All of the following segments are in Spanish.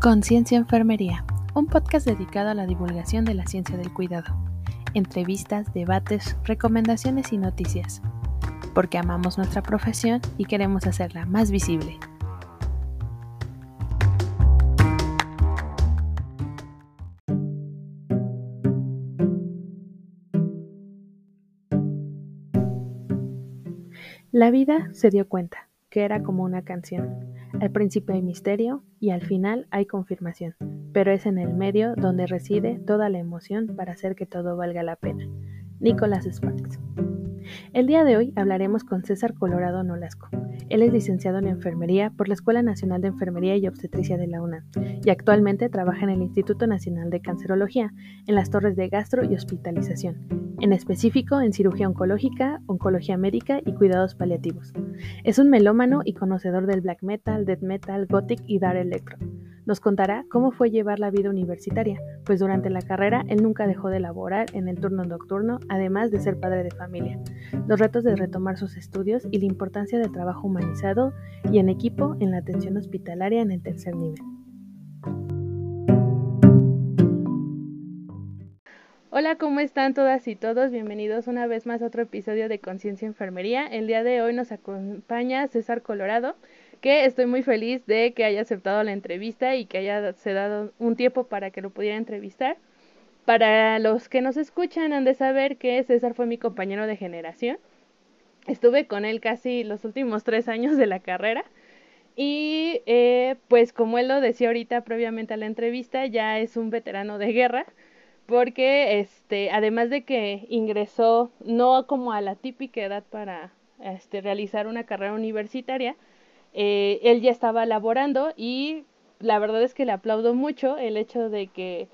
Conciencia Enfermería, un podcast dedicado a la divulgación de la ciencia del cuidado. Entrevistas, debates, recomendaciones y noticias. Porque amamos nuestra profesión y queremos hacerla más visible. La vida se dio cuenta que era como una canción. Al principio hay misterio y al final hay confirmación, pero es en el medio donde reside toda la emoción para hacer que todo valga la pena. Nicolás Sparks. El día de hoy hablaremos con César Colorado Nolasco. Él es licenciado en enfermería por la Escuela Nacional de Enfermería y Obstetricia de la UNAM y actualmente trabaja en el Instituto Nacional de Cancerología en las torres de gastro y hospitalización, en específico en cirugía oncológica, oncología médica y cuidados paliativos. Es un melómano y conocedor del black metal, death metal, gothic y dark electro. Nos contará cómo fue llevar la vida universitaria, pues durante la carrera él nunca dejó de laborar en el turno nocturno, además de ser padre de familia, los retos de retomar sus estudios y la importancia del trabajo humanizado y en equipo en la atención hospitalaria en el tercer nivel. Hola, ¿cómo están todas y todos? Bienvenidos una vez más a otro episodio de Conciencia Enfermería. El día de hoy nos acompaña César Colorado que estoy muy feliz de que haya aceptado la entrevista y que haya se dado un tiempo para que lo pudiera entrevistar. Para los que nos escuchan han de saber que César fue mi compañero de generación. Estuve con él casi los últimos tres años de la carrera. Y eh, pues como él lo decía ahorita previamente a la entrevista, ya es un veterano de guerra, porque este, además de que ingresó no como a la típica edad para este, realizar una carrera universitaria, eh, él ya estaba laborando y la verdad es que le aplaudo mucho el hecho de que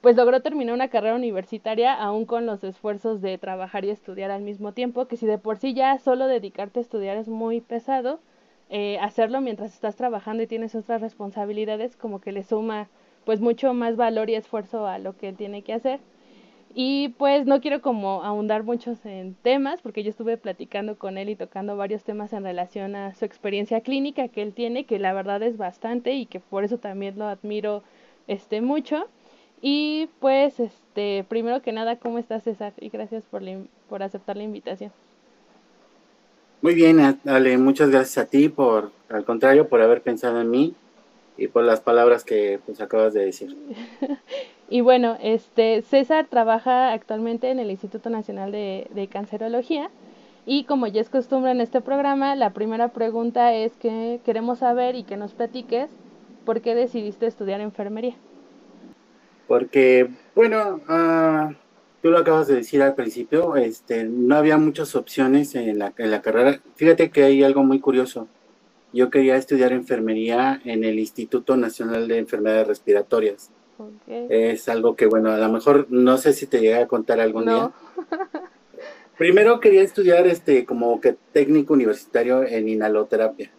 pues logró terminar una carrera universitaria aún con los esfuerzos de trabajar y estudiar al mismo tiempo, que si de por sí ya solo dedicarte a estudiar es muy pesado, eh, hacerlo mientras estás trabajando y tienes otras responsabilidades como que le suma pues mucho más valor y esfuerzo a lo que tiene que hacer. Y pues no quiero como ahondar muchos en temas, porque yo estuve platicando con él y tocando varios temas en relación a su experiencia clínica que él tiene, que la verdad es bastante y que por eso también lo admiro este mucho. Y pues este, primero que nada, ¿cómo estás César? Y gracias por, por aceptar la invitación. Muy bien, Ale, muchas gracias a ti por, al contrario, por haber pensado en mí y por las palabras que pues acabas de decir. y bueno, este César trabaja actualmente en el Instituto Nacional de, de, Cancerología y como ya es costumbre en este programa, la primera pregunta es que queremos saber y que nos platiques por qué decidiste estudiar enfermería. Porque, bueno, uh, tú lo acabas de decir al principio, este, no había muchas opciones en la, en la carrera. Fíjate que hay algo muy curioso yo quería estudiar enfermería en el Instituto Nacional de Enfermedades Respiratorias. Es algo que, bueno, a lo mejor no sé si te llegué a contar algún día. Primero quería estudiar este como que técnico universitario en inhaloterapia.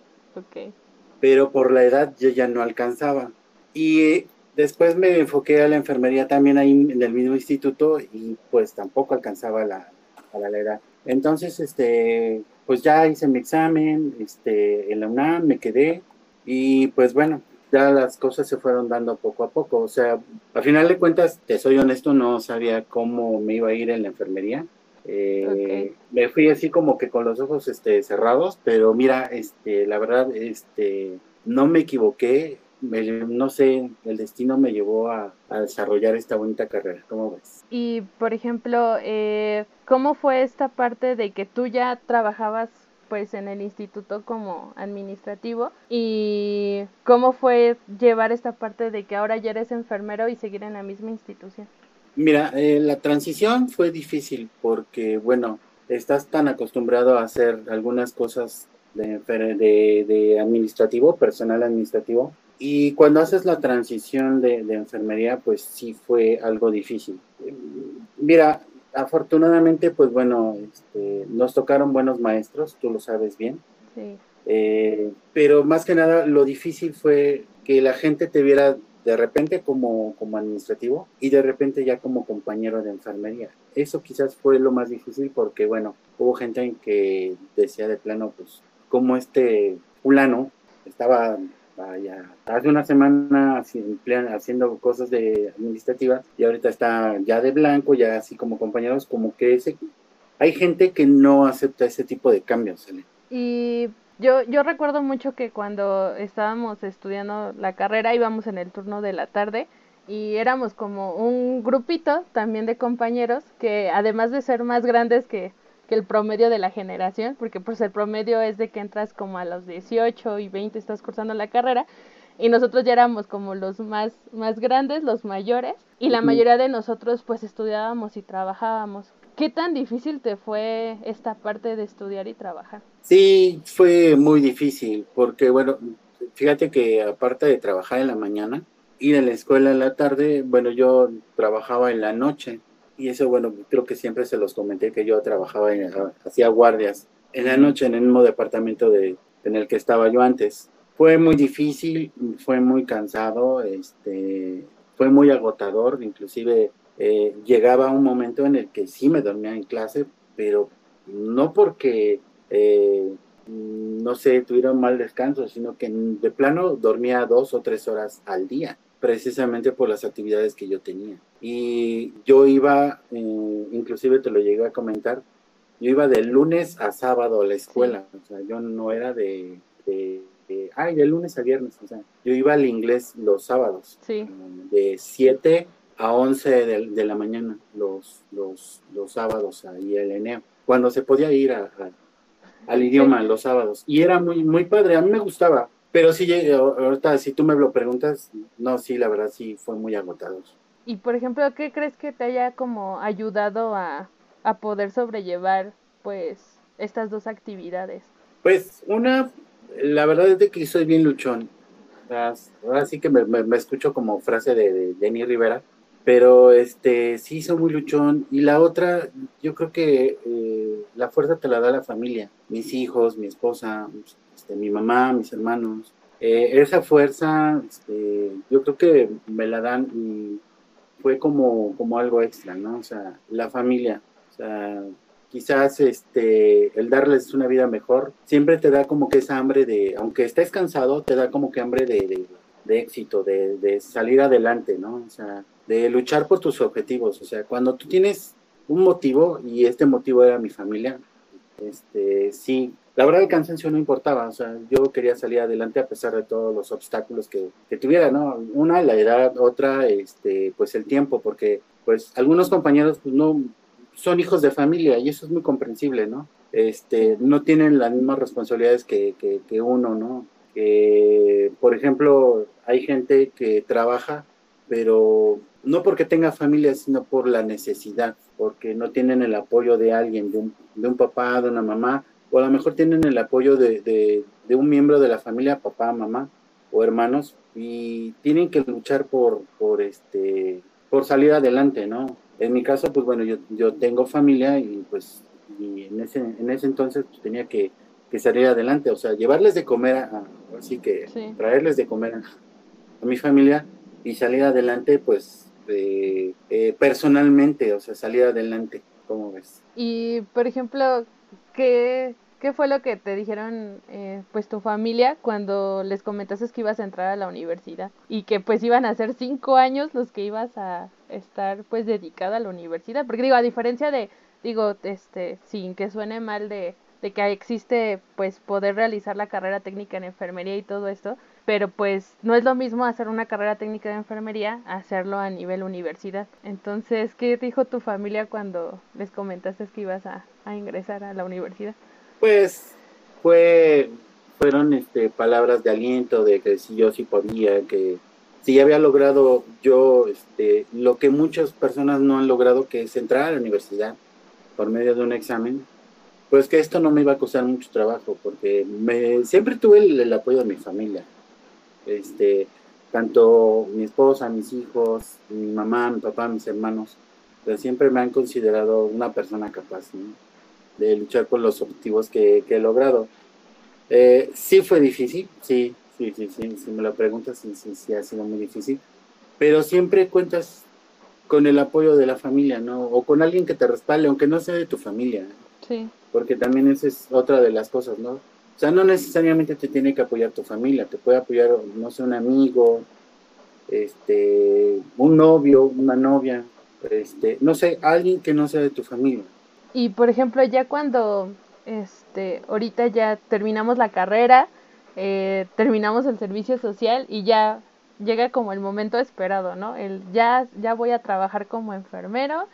Pero por la edad yo ya no alcanzaba. Y después me enfoqué a la enfermería también ahí en el mismo instituto y pues tampoco alcanzaba la, la edad. Entonces, este, pues ya hice mi examen, este, en la UNAM me quedé y pues bueno, ya las cosas se fueron dando poco a poco. O sea, al final de cuentas, te soy honesto, no sabía cómo me iba a ir en la enfermería. Eh, me fui así como que con los ojos este, cerrados, pero mira, este, la verdad, este, no me equivoqué no sé, el destino me llevó a, desarrollar esta bonita carrera. ¿Cómo ves? Y, por ejemplo, eh, ¿cómo fue esta parte de que tú ya trabajabas pues en el instituto como administrativo y cómo fue llevar esta parte de que ahora ya eres enfermero y seguir en la misma institución? Mira, eh, la transición fue difícil porque, bueno, estás tan acostumbrado a hacer algunas cosas de, de, de administrativo, personal administrativo, y cuando haces la transición de, enfermería, pues sí fue algo difícil. Mira, afortunadamente, pues bueno, este, nos tocaron buenos maestros, tú lo sabes bien. Sí. Eh, pero más que nada, lo difícil fue que la gente te viera de repente como, como administrativo y de repente ya como compañero de enfermería. Eso quizás fue lo más difícil porque, bueno, hubo gente que decía de plano, pues, como este fulano estaba vaya, hace una semana haciendo cosas de administrativas y ahorita está ya de blanco, ya así como compañeros, como que ese, hay gente que no acepta ese tipo de cambios. Y yo, yo recuerdo mucho que cuando estábamos estudiando la carrera íbamos en el turno de la tarde y éramos como un grupito también de compañeros que además de ser más grandes que, que el promedio de la generación, porque pues el promedio es de que entras como a los 18 y 20 estás cursando la carrera, y nosotros ya éramos como los más, más grandes, los mayores, y la mayoría de nosotros pues estudiábamos y trabajábamos. ¿Qué tan difícil te fue esta parte de estudiar y trabajar? Sí, fue muy difícil, porque bueno, fíjate que aparte de trabajar en la mañana, ir a la escuela en la tarde, bueno, yo trabajaba en la noche, y eso, bueno, creo que siempre se los comenté que yo trabajaba, en, hacía guardias en la noche en el mismo departamento de, en el que estaba yo antes. Fue muy difícil, fue muy cansado, este, fue muy agotador, inclusive eh, llegaba un momento en el que sí me dormía en clase, pero no porque, eh, no sé, tuviera un mal descanso, sino que de plano dormía dos o tres horas al día precisamente por las actividades que yo tenía. Y yo iba, eh, inclusive te lo llegué a comentar, yo iba de lunes a sábado a la escuela, o sea, yo no era de, de, ay, de lunes a viernes, o sea, yo iba al inglés los sábados, sí. de 7 a 11 de, la mañana, los, los, los sábados ahí el Eneo, cuando se podía ir a, al idioma los sábados. Y era muy, muy padre, a mí me gustaba, pero sí, ahorita si tú me lo preguntas, no, sí, la verdad sí fue muy agotador. Y por ejemplo, ¿qué crees que te haya como ayudado a, a poder sobrellevar pues estas dos actividades? Pues una, la verdad es de que soy bien luchón. Ahora sí que me, me, escucho como frase de, de, Jenny Rivera, pero este sí soy muy luchón. Y la otra, yo creo que eh, la fuerza te la da la familia, mis hijos, mi esposa, este, mi mamá, mis hermanos. Eh, esa fuerza, este, yo creo que me la dan y fue como, como algo extra, ¿no? O sea, la familia, o sea, quizás este, el darles una vida mejor, siempre te da como que esa hambre de, aunque estés cansado, te da como que hambre de, de, éxito, de, de, salir adelante, ¿no? O sea, de luchar por tus objetivos. O sea, cuando tú tienes un motivo, y este motivo era mi familia, este, sí, la verdad el cansancio no importaba, o sea, yo quería salir adelante a pesar de todos los obstáculos que, que, tuviera, ¿no? Una, la edad, otra, este, pues el tiempo, porque pues algunos compañeros pues no son hijos de familia y eso es muy comprensible, ¿no? Este, no tienen las mismas responsabilidades que, que, que uno, ¿no? Que, por ejemplo, hay gente que trabaja, pero no porque tenga familia, sino por la necesidad, porque no tienen el apoyo de alguien, de un, de un papá, de una mamá, o a lo mejor tienen el apoyo de, un miembro de la familia, papá, mamá o hermanos, y tienen que luchar por, por, este, por salir adelante, ¿no? En mi caso, pues bueno, yo, yo tengo familia y pues en, ese, en ese entonces pues, tenía que, salir adelante, o sea, llevarles de comer, a, así que traerles de comer a, mi familia y salir adelante, pues eh, personalmente, o sea, salir adelante, ¿cómo ves? Y, por ejemplo, ¿qué, ¿Qué fue lo que te dijeron eh, pues tu familia cuando les comentaste que ibas a entrar a la universidad y que pues iban a ser cinco años los que ibas a estar pues dedicada a la universidad? Porque digo, a diferencia de, digo, este, sin que suene mal de, de que existe pues poder realizar la carrera técnica en enfermería y todo esto, pero pues no es lo mismo hacer una carrera técnica de enfermería hacerlo a nivel universidad. Entonces, ¿qué dijo tu familia cuando les comentaste que ibas a, a ingresar a la universidad? Pues fue, fueron este, palabras de aliento, de que si yo sí podía, que si había logrado yo este, lo que muchas personas no han logrado, que es entrar a la universidad por medio de un examen, pues que esto no me iba a costar mucho trabajo, porque me, siempre tuve el, apoyo de mi familia. Este, tanto mi esposa, mis hijos, mi mamá, mi papá, mis hermanos, pues siempre me han considerado una persona capaz. ¿no? De luchar por los objetivos que, he logrado. Eh, sí fue difícil, sí, sí, sí, sí, si me lo preguntas, sí, sí, sí ha sido muy difícil, pero siempre cuentas con el apoyo de la familia, ¿no? O con alguien que te respalde, aunque no sea de tu familia. Sí. Porque también esa es otra de las cosas, ¿no? O sea, no necesariamente te tiene que apoyar tu familia, te puede apoyar, no sé, un amigo, este, un novio, una novia, este, no sé, alguien que no sea de tu familia. Y por ejemplo, ya cuando, este, ahorita ya terminamos la carrera, eh, terminamos el servicio social y ya llega como el momento esperado, ¿no? El ya, ya voy a trabajar como enfermero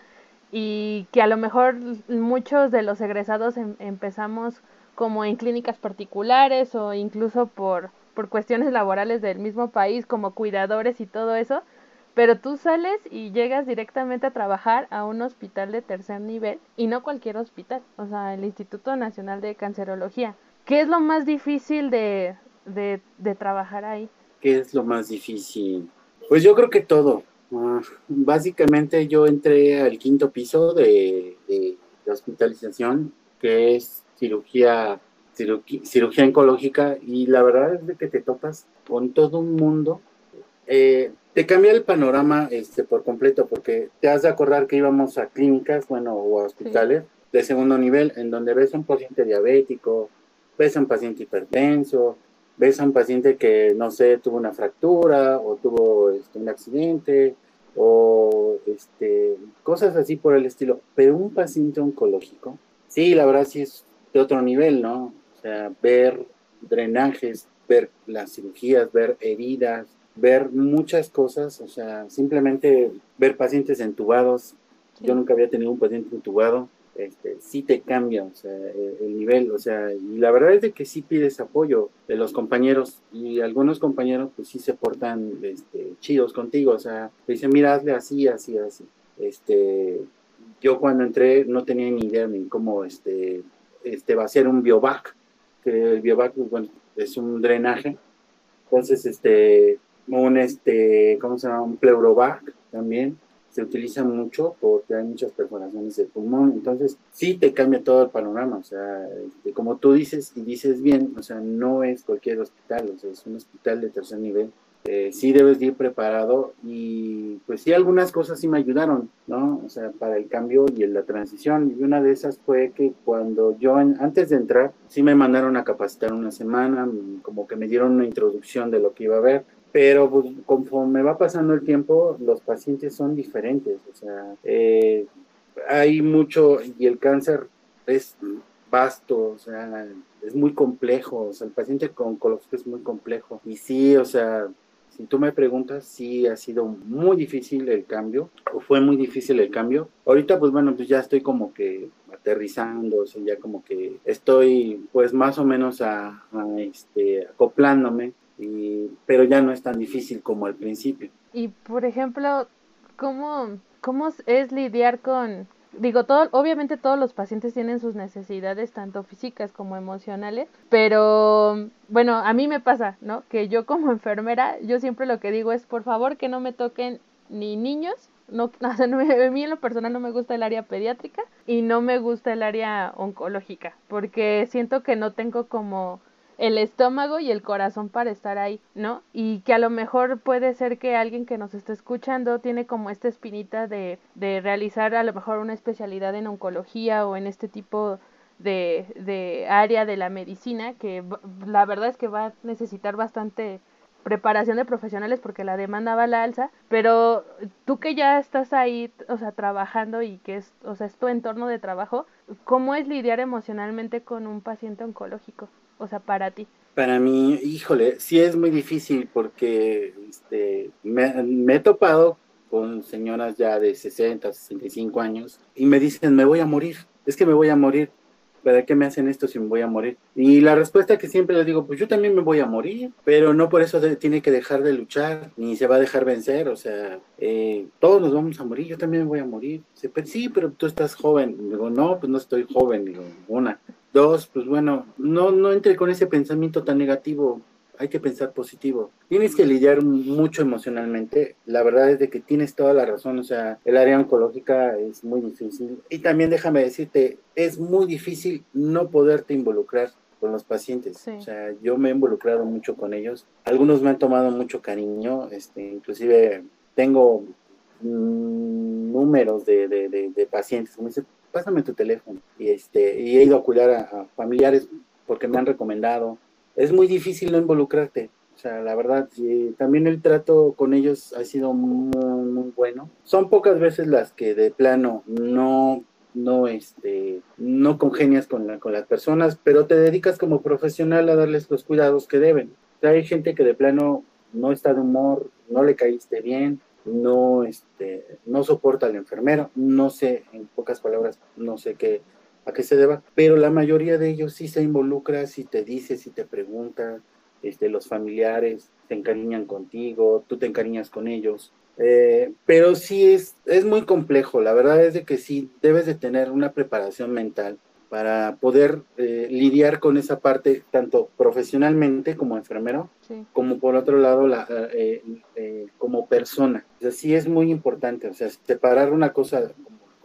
y que a lo mejor muchos de los egresados em, empezamos como en clínicas particulares o incluso por, por cuestiones laborales del mismo país como cuidadores y todo eso, pero tú sales y llegas directamente a trabajar a un hospital de tercer nivel y no cualquier hospital, o sea, el Instituto Nacional de Cancerología. ¿Qué es lo más difícil de, de, trabajar ahí? ¿Qué es lo más difícil? Pues yo creo que todo. Ah, básicamente yo entré al quinto piso de, de, hospitalización, que es cirugía, cirugía, oncológica, y la verdad es de que te topas con todo un mundo. Eh, te cambia el panorama este, por completo, porque te has de acordar que íbamos a clínicas, bueno, o a hospitales de segundo nivel, en donde ves a un paciente diabético, ves a un paciente hipertenso, ves a un paciente que, no sé, tuvo una fractura o tuvo este, un accidente o este, cosas así por el estilo. Pero un paciente oncológico, sí, la verdad sí es de otro nivel, ¿no? O sea, ver drenajes, ver las cirugías, ver heridas, ver muchas cosas, o sea, simplemente ver pacientes entubados. Yo nunca había tenido un paciente entubado este, sí te cambia, o sea, el, nivel, o sea, y la verdad es de que sí pides apoyo de los compañeros y algunos compañeros pues sí se portan este, chidos contigo, o sea, te dicen, mira, hazle así, así, así. Este, yo cuando entré no tenía ni idea ni cómo este, este va a ser un biovac, que el biovac, pues, bueno, es un drenaje, entonces, este, un, este, ¿cómo se llama? Un pleurovac también, se utiliza mucho porque hay muchas perforaciones del pulmón, entonces sí te cambia todo el panorama, o sea, este, como tú dices y dices bien, o sea, no es cualquier hospital, o sea, es un hospital de tercer nivel, eh, sí debes ir preparado y pues sí algunas cosas sí me ayudaron, ¿no? O sea, para el cambio y la transición, y una de esas fue que cuando yo, antes de entrar, sí me mandaron a capacitar una semana, como que me dieron una introducción de lo que iba a ver, pero pues, conforme va pasando el tiempo, los pacientes son diferentes, o sea, eh, hay mucho, y el cáncer es vasto, o sea, es muy complejo, o sea, el paciente con oncológico es muy complejo, y sí, o sea, si tú me preguntas, sí ha sido muy difícil el cambio, o fue muy difícil el cambio. Ahorita, pues bueno, pues ya estoy como que aterrizando, o sea, ya como que estoy pues más o menos a, a este, acoplándome pero ya no es tan difícil como al principio. Y por ejemplo, ¿cómo, cómo es lidiar con, digo, todo, obviamente todos los pacientes tienen sus necesidades, tanto físicas como emocionales, pero bueno, a mí me pasa, ¿no? Que yo como enfermera, yo siempre lo que digo es, por favor, que no me toquen ni niños, no, a mí en lo personal no me gusta el área pediátrica y no me gusta el área oncológica, porque siento que no tengo como el estómago y el corazón para estar ahí, ¿no? Y que a lo mejor puede ser que alguien que nos esté escuchando tiene como esta espinita de, de realizar a lo mejor una especialidad en oncología o en este tipo de, de área de la medicina, que la verdad es que va a necesitar bastante preparación de profesionales porque la demanda va a la alza, pero tú que ya estás ahí, o sea, trabajando y que es, o sea, es tu entorno de trabajo, ¿cómo es lidiar emocionalmente con un paciente oncológico? O sea, para ti. Para mí, híjole, sí es muy difícil porque este, me, he topado con señoras ya de 60, 65 años y me dicen, me voy a morir, es que me voy a morir. ¿Para qué me hacen esto si me voy a morir? Y la respuesta que siempre les digo, pues yo también me voy a morir, pero no por eso tiene que dejar de luchar, ni se va a dejar vencer, o sea, eh, todos nos vamos a morir, yo también me voy a morir. sí, pero tú estás joven. Digo, no, pues no estoy joven, digo, una. Dos, pues bueno, no, no entre con ese pensamiento tan negativo, hay que pensar positivo. Tienes que lidiar mucho emocionalmente. La verdad es de que tienes toda la razón, o sea, el área oncológica es muy difícil. Y también déjame decirte, es muy difícil no poderte involucrar con los pacientes. O sea, yo me he involucrado mucho con ellos. Algunos me han tomado mucho cariño, este, inclusive tengo mm, números de, de, de, de pacientes. Me dicen, pásame tu teléfono. Y, este, y he ido a cuidar a, familiares porque me han recomendado. Es muy difícil no involucrarte. O sea, la verdad, también el trato con ellos ha sido muy, bueno. Son pocas veces las que de plano no no este no congenias con, con las personas, pero te dedicas como profesional a darles los cuidados que deben. hay gente que de plano no está de humor, no le caíste bien, no este no soporta al enfermero, no sé en pocas palabras, no sé qué a qué se deba, pero la mayoría de ellos sí se involucra, si te dice, si te pregunta, este, los familiares se encariñan contigo, tú te encariñas con ellos. Eh, pero sí es, es muy complejo, la verdad es de que sí debes de tener una preparación mental para poder eh, lidiar con esa parte tanto profesionalmente como enfermero, como por otro lado la, eh, como persona. O sea, sí es muy importante, o sea, separar una cosa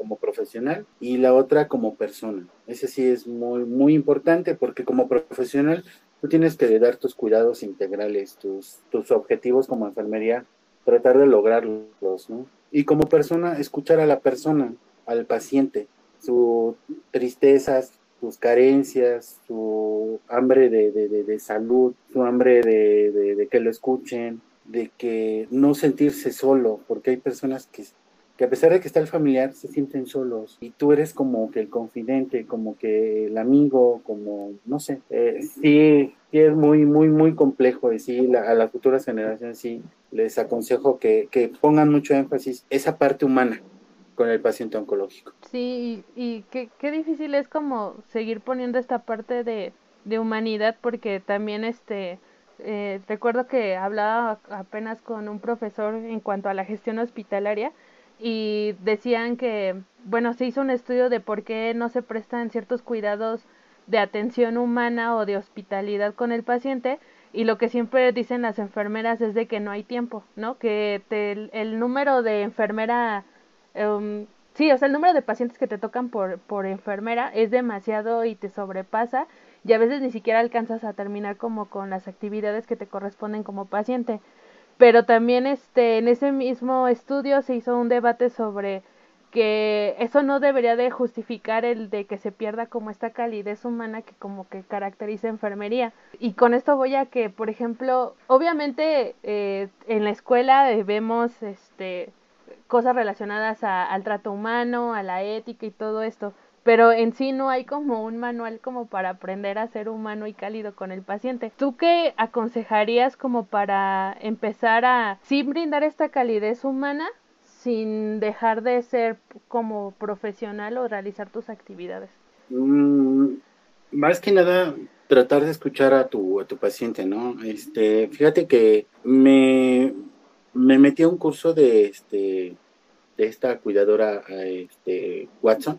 como, profesional y la otra como persona. Ese sí es muy, muy importante porque como profesional tú tienes que dar tus cuidados integrales, tus, tus objetivos como enfermería tratar de lograrlos, ¿no? Y como persona, escuchar a la persona, al paciente, sus tristezas, sus carencias, su hambre de, de, salud, su hambre de, de, que lo escuchen, de que no sentirse solo, porque hay personas que, que a pesar de que está el familiar, se sienten solos y tú eres como que el confidente, como que el amigo, como, no sé, eh, sí, sí es muy, muy, muy complejo y sí, a las futuras generaciones sí les aconsejo que, pongan mucho énfasis esa parte humana con el paciente oncológico. Sí, y, qué, qué, difícil es como seguir poniendo esta parte de, de humanidad porque también este eh, recuerdo que hablaba apenas con un profesor en cuanto a la gestión hospitalaria y decían que, bueno, se hizo un estudio de por qué no se prestan ciertos cuidados de atención humana o de hospitalidad con el paciente y lo que siempre dicen las enfermeras es de que no hay tiempo, ¿no? Que el, número de enfermera, um, sí, o sea, el número de pacientes que te tocan por, por enfermera es demasiado y te sobrepasa y a veces ni siquiera alcanzas a terminar como con las actividades que te corresponden como paciente. Pero también este, en ese mismo estudio se hizo un debate sobre que eso no debería de justificar el de que se pierda como esta calidez humana que como que caracteriza enfermería. Y con esto voy a que, por ejemplo, obviamente eh, en la escuela vemos este, cosas relacionadas al trato humano, a la ética y todo esto, pero en sí no hay como un manual como para aprender a ser humano y cálido con el paciente. ¿Tú qué aconsejarías como para empezar a sí brindar esta calidez humana, sin dejar de ser como profesional o realizar tus actividades? Mm, más que nada, tratar de escuchar a tu, a tu paciente, ¿no? Este, fíjate que me, me metí a un curso de, este, de esta cuidadora, este, Watson,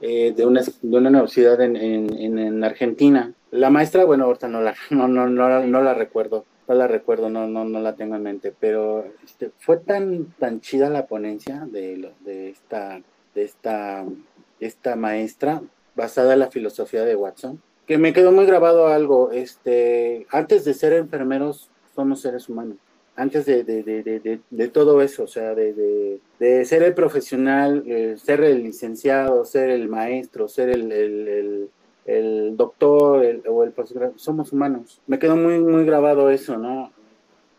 eh, de, una, de una universidad en, en, en, Argentina. La maestra, bueno, ahorita no la, no, no, no, no la recuerdo, no la recuerdo, no, no, no la tengo en mente, pero este, fue tan, tan chida la ponencia de, de, esta, de esta, esta maestra basada en la filosofía de Watson, que me quedó muy grabado algo, este, antes de ser enfermeros somos seres humanos, antes de, de, de, de todo eso, o sea, de, ser el profesional, eh, ser el licenciado, ser el maestro, ser el, el el doctor o el profesor, somos humanos. Me quedó muy, muy grabado eso, ¿no?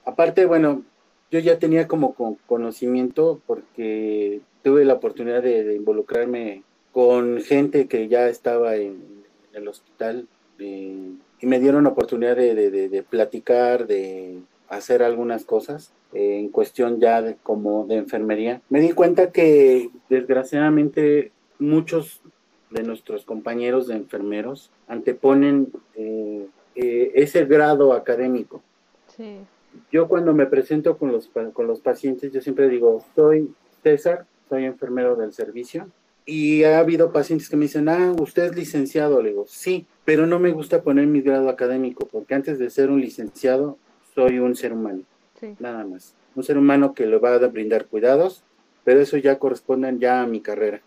Aparte, bueno, yo ya tenía como conocimiento porque tuve la oportunidad de, involucrarme con gente que ya estaba en, el hospital eh, y me dieron la oportunidad de, platicar, de hacer algunas cosas eh, en cuestión ya de, como de enfermería. Me di cuenta que desgraciadamente muchos de nuestros compañeros de enfermeros anteponen eh, eh, ese grado académico. Yo cuando me presento con los, con los pacientes, yo siempre digo, soy César, soy enfermero del servicio. Y ha habido pacientes que me dicen, ah, usted es licenciado. Le digo, sí, pero no me gusta poner mi grado académico, porque antes de ser un licenciado, soy un ser humano. Nada más. Un ser humano que le va a brindar cuidados, pero eso ya corresponde ya a mi carrera.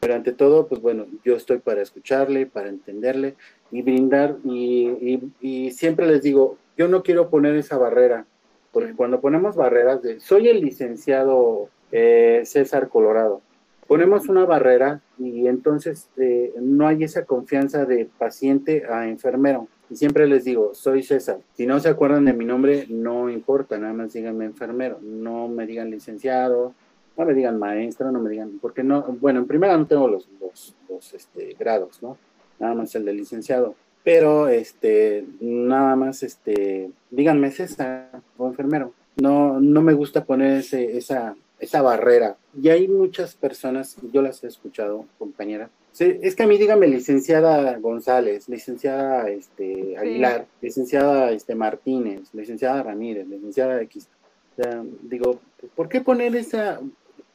Pero ante todo, pues bueno, yo estoy para escucharle, para entenderle y brindar. Y, siempre les digo, yo no quiero poner esa barrera, porque cuando ponemos barreras de, soy el licenciado eh, César Colorado, ponemos una barrera y entonces eh, no hay esa confianza de paciente a enfermero. Siempre les digo, soy César. Si no se acuerdan de mi nombre, no importa, nada más díganme enfermero. No me digan licenciado, no me digan maestro, no me digan, porque no, bueno, en primera no tengo los, los, este, grados, ¿no? Nada más el de licenciado. Pero, este, nada más, este, díganme César o enfermero. No, no me gusta poner ese, esa, esa barrera. Y hay muchas personas, yo las he escuchado, compañera. es que a mí dígame licenciada González, licenciada este, Aguilar, licenciada este, Martínez, licenciada Ramírez, licenciada X. O sea, digo, ¿por qué poner esa?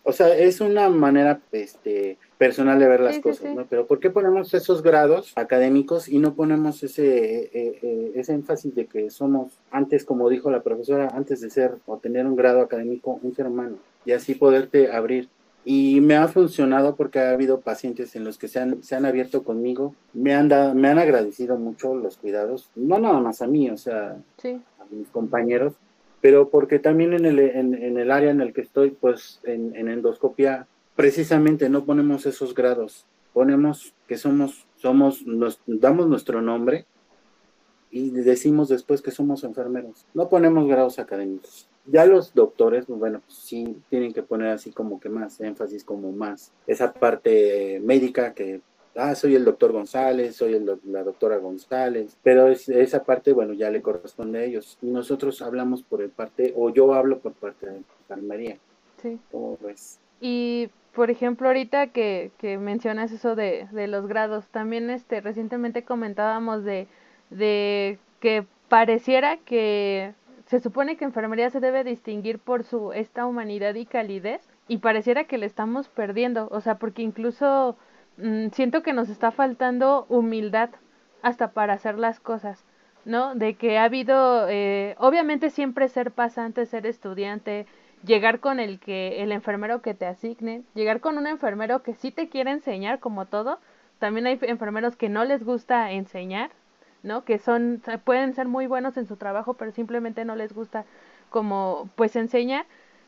O sea, es una manera este, personal de ver las cosas, ¿no? Pero ¿por qué ponemos esos grados académicos y no ponemos ese, eh, eh, ese énfasis de que somos, antes, como dijo la profesora, antes de ser o tener un grado académico, un ser humano? Y así poderte abrir. Y me ha funcionado porque ha habido pacientes en los que se han, se han abierto conmigo, me han, dado, me han agradecido mucho los cuidados, no nada más a mí, o sea, a mis compañeros, pero porque también en el, en, en el área en el que estoy, pues en, en endoscopia, precisamente no ponemos esos grados, ponemos que somos, somos, nos damos nuestro nombre y decimos después que somos enfermeros, no ponemos grados académicos ya los doctores, pues bueno, pues sí tienen que poner así como que más énfasis, como más esa parte médica que, ah, soy el doctor González, soy el, la doctora González, pero esa parte, bueno, ya le corresponde a ellos. Nosotros hablamos por el parte, o yo hablo por parte de enfermería. Sí. ¿Cómo ves? Y por ejemplo, ahorita que, que mencionas eso de, de los grados, también este recientemente comentábamos de, de que pareciera que se supone que enfermería se debe distinguir por su esta humanidad y calidez y pareciera que le estamos perdiendo, o sea, porque incluso mm, siento que nos está faltando humildad hasta para hacer las cosas, ¿no? De que ha habido, eh, obviamente siempre ser pasante, ser estudiante, llegar con el que el enfermero que te asigne, llegar con un enfermero que sí te quiere enseñar como todo. También hay enfermeros que no les gusta enseñar, ¿no? Que son, pueden ser muy buenos en su trabajo, pero simplemente no les gusta como, pues, enseñar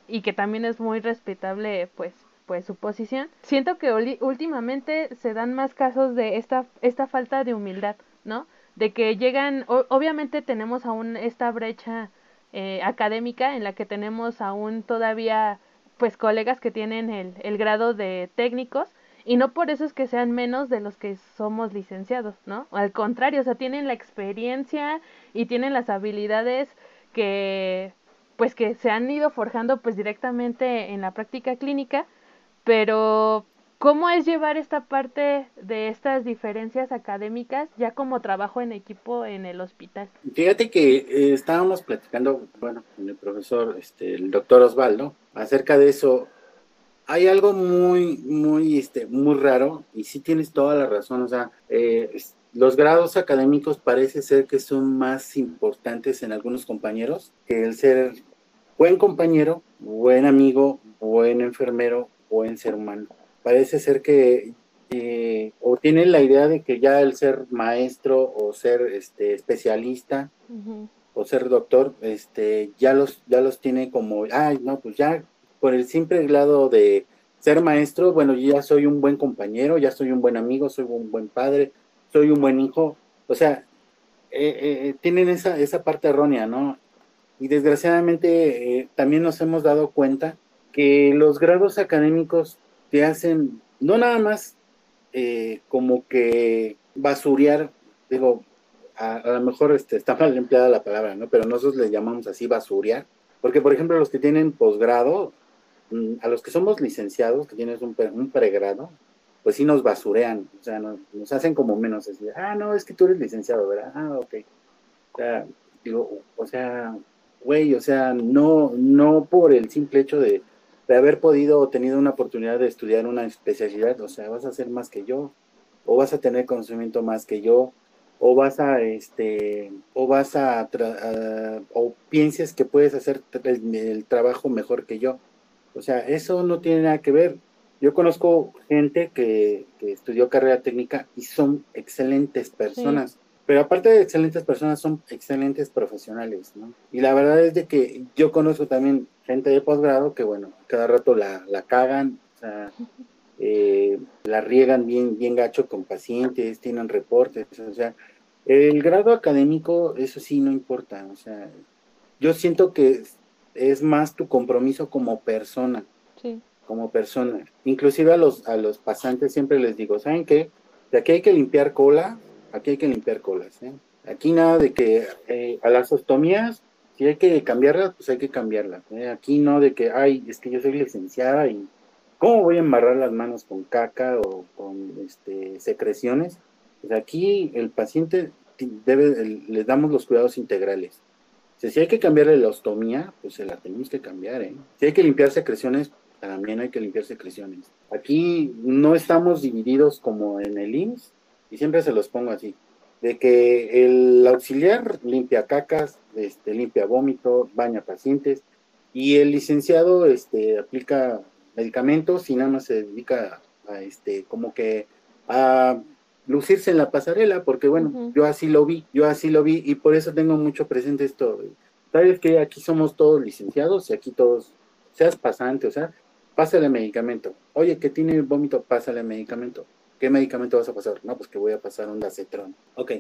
y que también es muy respetable, pues, pues su posición. Siento que últimamente se dan más casos de esta, esta falta de humildad, ¿no? De que llegan, obviamente tenemos aún esta brecha eh, académica en la que tenemos aún todavía pues colegas que tienen el, el grado de técnicos y no por eso es que sean menos de los que somos licenciados, ¿no? Al contrario, o sea, tienen la experiencia y tienen las habilidades que pues que se han ido forjando pues directamente en la práctica clínica, pero ¿cómo es llevar esta parte de estas diferencias académicas ya como trabajo en equipo en el hospital? Fíjate que eh, estábamos platicando, bueno, con el profesor, este, el doctor Osvaldo, acerca de eso hay algo muy, muy, este, muy raro, y sí tienes toda la razón, o sea, eh, los grados académicos parece ser que son más importantes en algunos compañeros que el ser buen compañero, buen amigo, buen enfermero, buen ser humano. Parece ser que eh, o tienen la idea de que ya el ser maestro o ser este especialista o ser doctor, este, ya los, ya los tiene como, ay, no, pues ya por el simple lado de ser maestro, bueno, yo ya soy un buen compañero, ya soy un buen amigo, soy un buen padre, soy un buen hijo. O sea, eh, eh, tienen esa, esa parte errónea, ¿no? Y desgraciadamente eh, también nos hemos dado cuenta que los grados académicos te hacen, no nada más como que basurear, digo, a, a, lo mejor este, está mal empleada la palabra, ¿no? Pero nosotros le llamamos así basurear, porque por ejemplo los que tienen posgrado, a los que somos licenciados, que tienes un, un pregrado, pues sí nos basurean, o sea, nos, hacen como menos, así, ah, no, es que tú eres licenciado, ¿verdad? Ah, ok. O sea, digo, o sea, güey, o sea, no, no por el simple hecho de, de haber podido o tenido una oportunidad de estudiar una especialidad, o sea, vas a ser más que yo, o vas a tener conocimiento más que yo, o vas a, este, o vas a, o pienses que puedes hacer el trabajo mejor que yo o sea, eso no tiene nada que ver. Yo conozco gente que, estudió carrera técnica y son excelentes personas. Pero aparte de excelentes personas, son excelentes profesionales, ¿no? Y la verdad es de que yo conozco también gente de posgrado que, bueno, cada rato la, la cagan, o sea, eh, la riegan bien, bien gacho con pacientes, tienen reportes, o sea, el grado académico, eso sí, no importa, o sea, yo siento que es más tu compromiso como persona, como persona. Inclusive a los, a los pasantes siempre les digo, ¿saben qué? De aquí hay que limpiar cola, aquí hay que limpiar colas, ¿eh? Aquí nada de que eh, a las ostomías, si hay que cambiarlas, pues hay que cambiarlas. ¿eh? Aquí no de que, ay, es que yo soy licenciada y ¿cómo voy a embarrar las manos con caca o con este, secreciones? Pues aquí el paciente debe, le damos los cuidados integrales. Si hay que cambiarle la ostomía, pues se la tenemos que cambiar, ¿eh? Si hay que limpiar secreciones, también hay que limpiar secreciones. Aquí no estamos divididos como en el IMSS, y siempre se los pongo así, de que el auxiliar limpia cacas, este, limpia vómito, baña pacientes, y el licenciado este, aplica medicamentos y nada más se dedica a, este, como que a lucirse en la pasarela, porque bueno, yo así lo vi, yo así lo vi y por eso tengo mucho presente esto. Sabes que aquí somos todos licenciados y aquí todos, seas pasante, o sea, pásale medicamento. Oye, que tiene vómito, pásale medicamento. ¿Qué medicamento vas a pasar? No, pues que voy a pasar un dacetrón. Ok.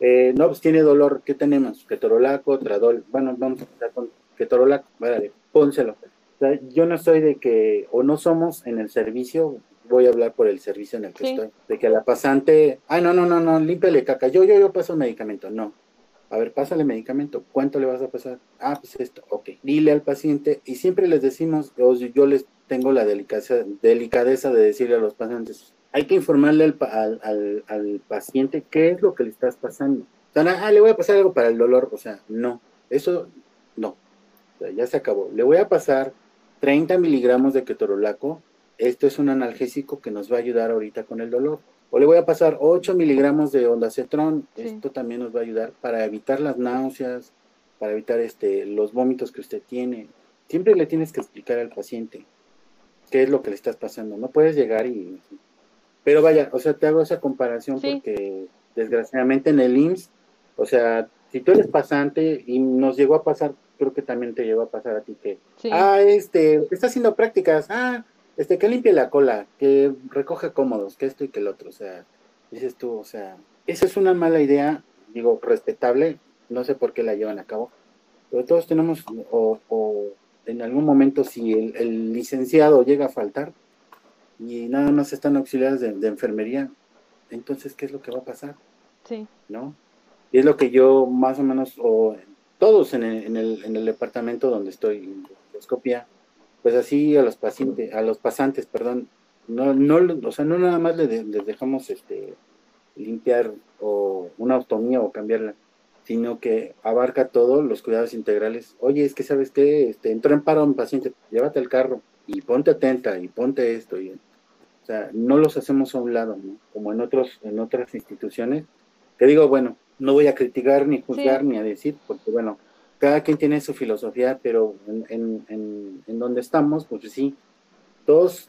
Eh, no, pues tiene dolor. ¿Qué tenemos? Ketorolaco, Tradol. Bueno, vamos a empezar con Ketorolaco. Vale, pónselo. O sea, yo no soy de que, o no somos en el servicio, voy a hablar por el servicio en el que estoy, de que la pasante, ay, no, no, no, no, límpiale caca, yo, yo, yo paso medicamento, no. A ver, pásale medicamento, ¿cuánto le vas a pasar? Ah, pues esto, ok. Dile al paciente, y siempre les decimos, yo, yo les tengo la delicadeza, delicadeza de decirle a los pacientes, hay que informarle al, al, al, paciente qué es lo que le estás pasando. O sea, ah, le voy a pasar algo para el dolor, o sea, no, eso no, ya se acabó. Le voy a pasar 30 miligramos de ketorolaco esto es un analgésico que nos va a ayudar ahorita con el dolor. O le voy a pasar 8 miligramos de ondacetrón, esto también nos va a ayudar para evitar las náuseas, para evitar este, los vómitos que usted tiene. Siempre le tienes que explicar al paciente qué es lo que le estás pasando. No puedes llegar y... Pero vaya, o sea, te hago esa comparación porque desgraciadamente en el IMSS, o sea, si tú eres pasante y nos llegó a pasar, creo que también te llegó a pasar a ti que, ah, este, está haciendo prácticas, ah, este, que limpie la cola, que recoge cómodos, que esto y que el otro, o sea, dices tú, o sea, esa es una mala idea, digo, respetable, no sé por qué la llevan a cabo, pero todos tenemos, o, en algún momento si el, licenciado llega a faltar y nada más están auxiliares de, enfermería, entonces, ¿qué es lo que va a pasar? Sí. ¿No? Y es lo que yo más o menos, o todos en el, en el, en el departamento donde estoy, en endoscopia, pues así a los pacientes, a los pasantes, perdón, no, no, o sea, no nada más les, dejamos este limpiar o una ostomía o cambiarla, sino que abarca todos los cuidados integrales. Oye, es que sabes qué, este, entró en paro un paciente, llévate el carro y ponte atenta y ponte esto. Y, o sea, no los hacemos a un lado, ¿no? Como en otros, en otras instituciones. Te digo, bueno, no voy a criticar ni juzgar ni a decir, porque bueno, cada quien tiene su filosofía, pero en, en, donde estamos, pues sí, todos,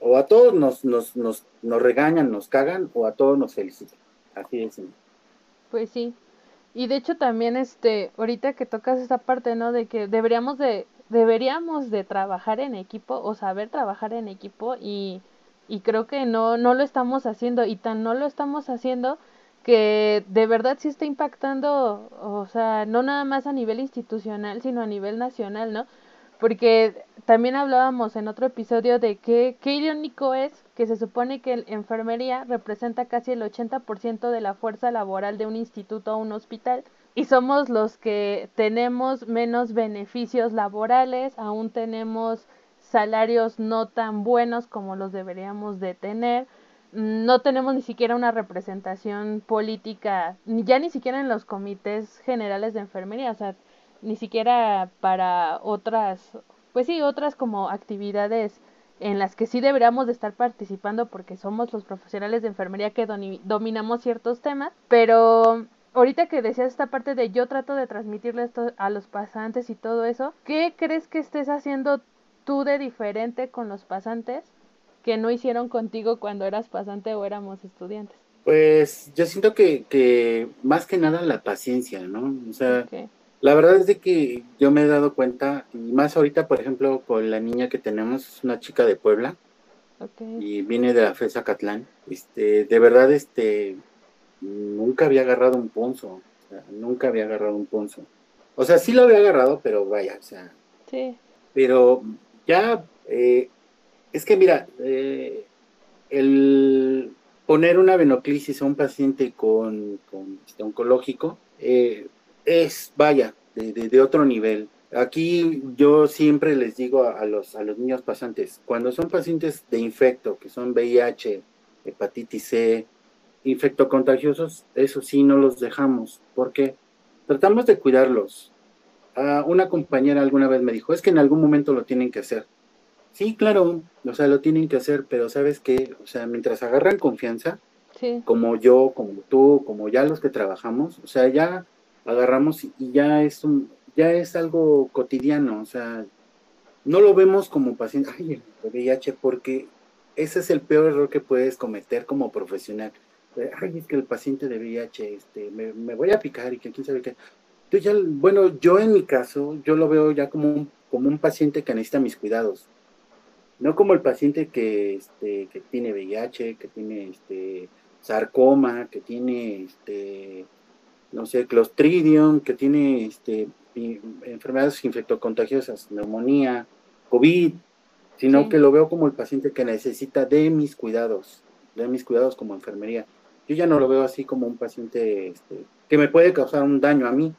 o a todos nos, nos, nos, nos regañan, nos cagan, o a todos nos felicitan. Así es. Pues sí. Y de hecho también, este, ahorita que tocas esta parte, ¿no? De que deberíamos de, deberíamos de trabajar en equipo o saber trabajar en equipo y, y creo que no, no lo estamos haciendo y tan no lo estamos haciendo que de verdad sí está impactando, o sea, no nada más a nivel institucional, sino a nivel nacional, ¿no? Porque también hablábamos en otro episodio de que qué irónico es que se supone que la enfermería representa casi el 80% de la fuerza laboral de un instituto o un hospital y somos los que tenemos menos beneficios laborales, aún tenemos salarios no tan buenos como los deberíamos de tener, no tenemos ni siquiera una representación política, ya ni siquiera en los comités generales de enfermería, o sea, ni siquiera para otras, pues sí, otras como actividades en las que sí deberíamos de estar participando porque somos los profesionales de enfermería que dominamos ciertos temas, pero ahorita que decías esta parte de yo trato de transmitirle esto a los pasantes y todo eso, ¿qué crees que estés haciendo tú de diferente con los pasantes que no hicieron contigo cuando eras pasante o éramos estudiantes? Pues yo siento que, que más que nada la paciencia, ¿no? O sea, la verdad es de que yo me he dado cuenta, y más ahorita, por ejemplo, con la niña que tenemos, es una chica de Puebla, y viene de la FESA Catlán. Este, de verdad, este, nunca había agarrado un ponzo, nunca había agarrado un ponzo. O sea, sí lo había agarrado, pero vaya, o sea. Sí. Pero ya, eh, es que mira, eh, el poner una venoclisis a un paciente con, este, oncológico eh, es, vaya, de, otro nivel. Aquí yo siempre les digo a, los, a los niños pasantes, cuando son pacientes de infecto, que son VIH, hepatitis C, infectocontagiosos, eso sí no los dejamos, porque tratamos de cuidarlos. una compañera alguna vez me dijo, es que en algún momento lo tienen que hacer. Sí, claro, o sea, lo tienen que hacer, pero sabes que, o sea, mientras agarran confianza, como yo, como tú, como ya los que trabajamos, o sea, ya agarramos y ya es un, ya es algo cotidiano, o sea, no lo vemos como paciente, ay, el VIH, porque ese es el peor error que puedes cometer como profesional. Ay, es que el paciente de VIH, este, me, me voy a picar y que quién sabe qué. Ya, bueno, yo en mi caso, yo lo veo ya como un, como un paciente que necesita mis cuidados no como el paciente que, este, que tiene VIH, que tiene este, sarcoma, que tiene, este, no sé, clostridium, que tiene este, enfermedades infectocontagiosas, neumonía, COVID, sino que lo veo como el paciente que necesita de mis cuidados, de mis cuidados como enfermería. Yo ya no lo veo así como un paciente este, que me puede causar un daño a mí,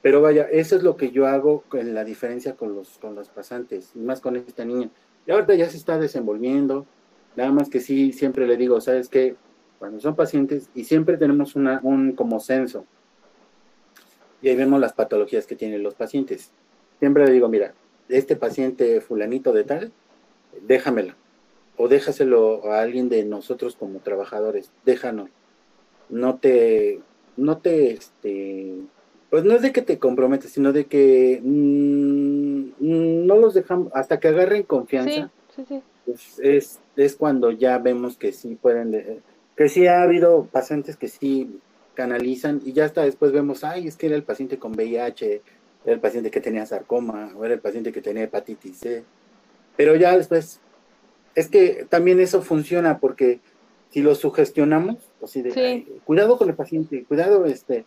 pero vaya, eso es lo que yo hago en la diferencia con los, con los pasantes, y más con esta niña. Y ahorita ya se está desenvolviendo, nada más que sí, siempre le digo, ¿sabes qué? Cuando son pacientes, y siempre tenemos una, un como censo, y ahí vemos las patologías que tienen los pacientes. Siempre le digo, mira, este paciente fulanito de tal, déjamelo, o déjaselo a alguien de nosotros como trabajadores, déjanos. No te, no te, este, pues no es de que te comprometes, sino de que mm, no los dejamos hasta que agarren confianza. Sí, sí, pues es, es cuando ya vemos que sí pueden, que sí ha habido pacientes que sí canalizan y ya hasta después vemos, ay, es que era el paciente con VIH, era el paciente que tenía sarcoma, o era el paciente que tenía hepatitis C. Pero ya después, es que también eso funciona porque si lo sugestionamos, así de, cuidado con el paciente, cuidado, este,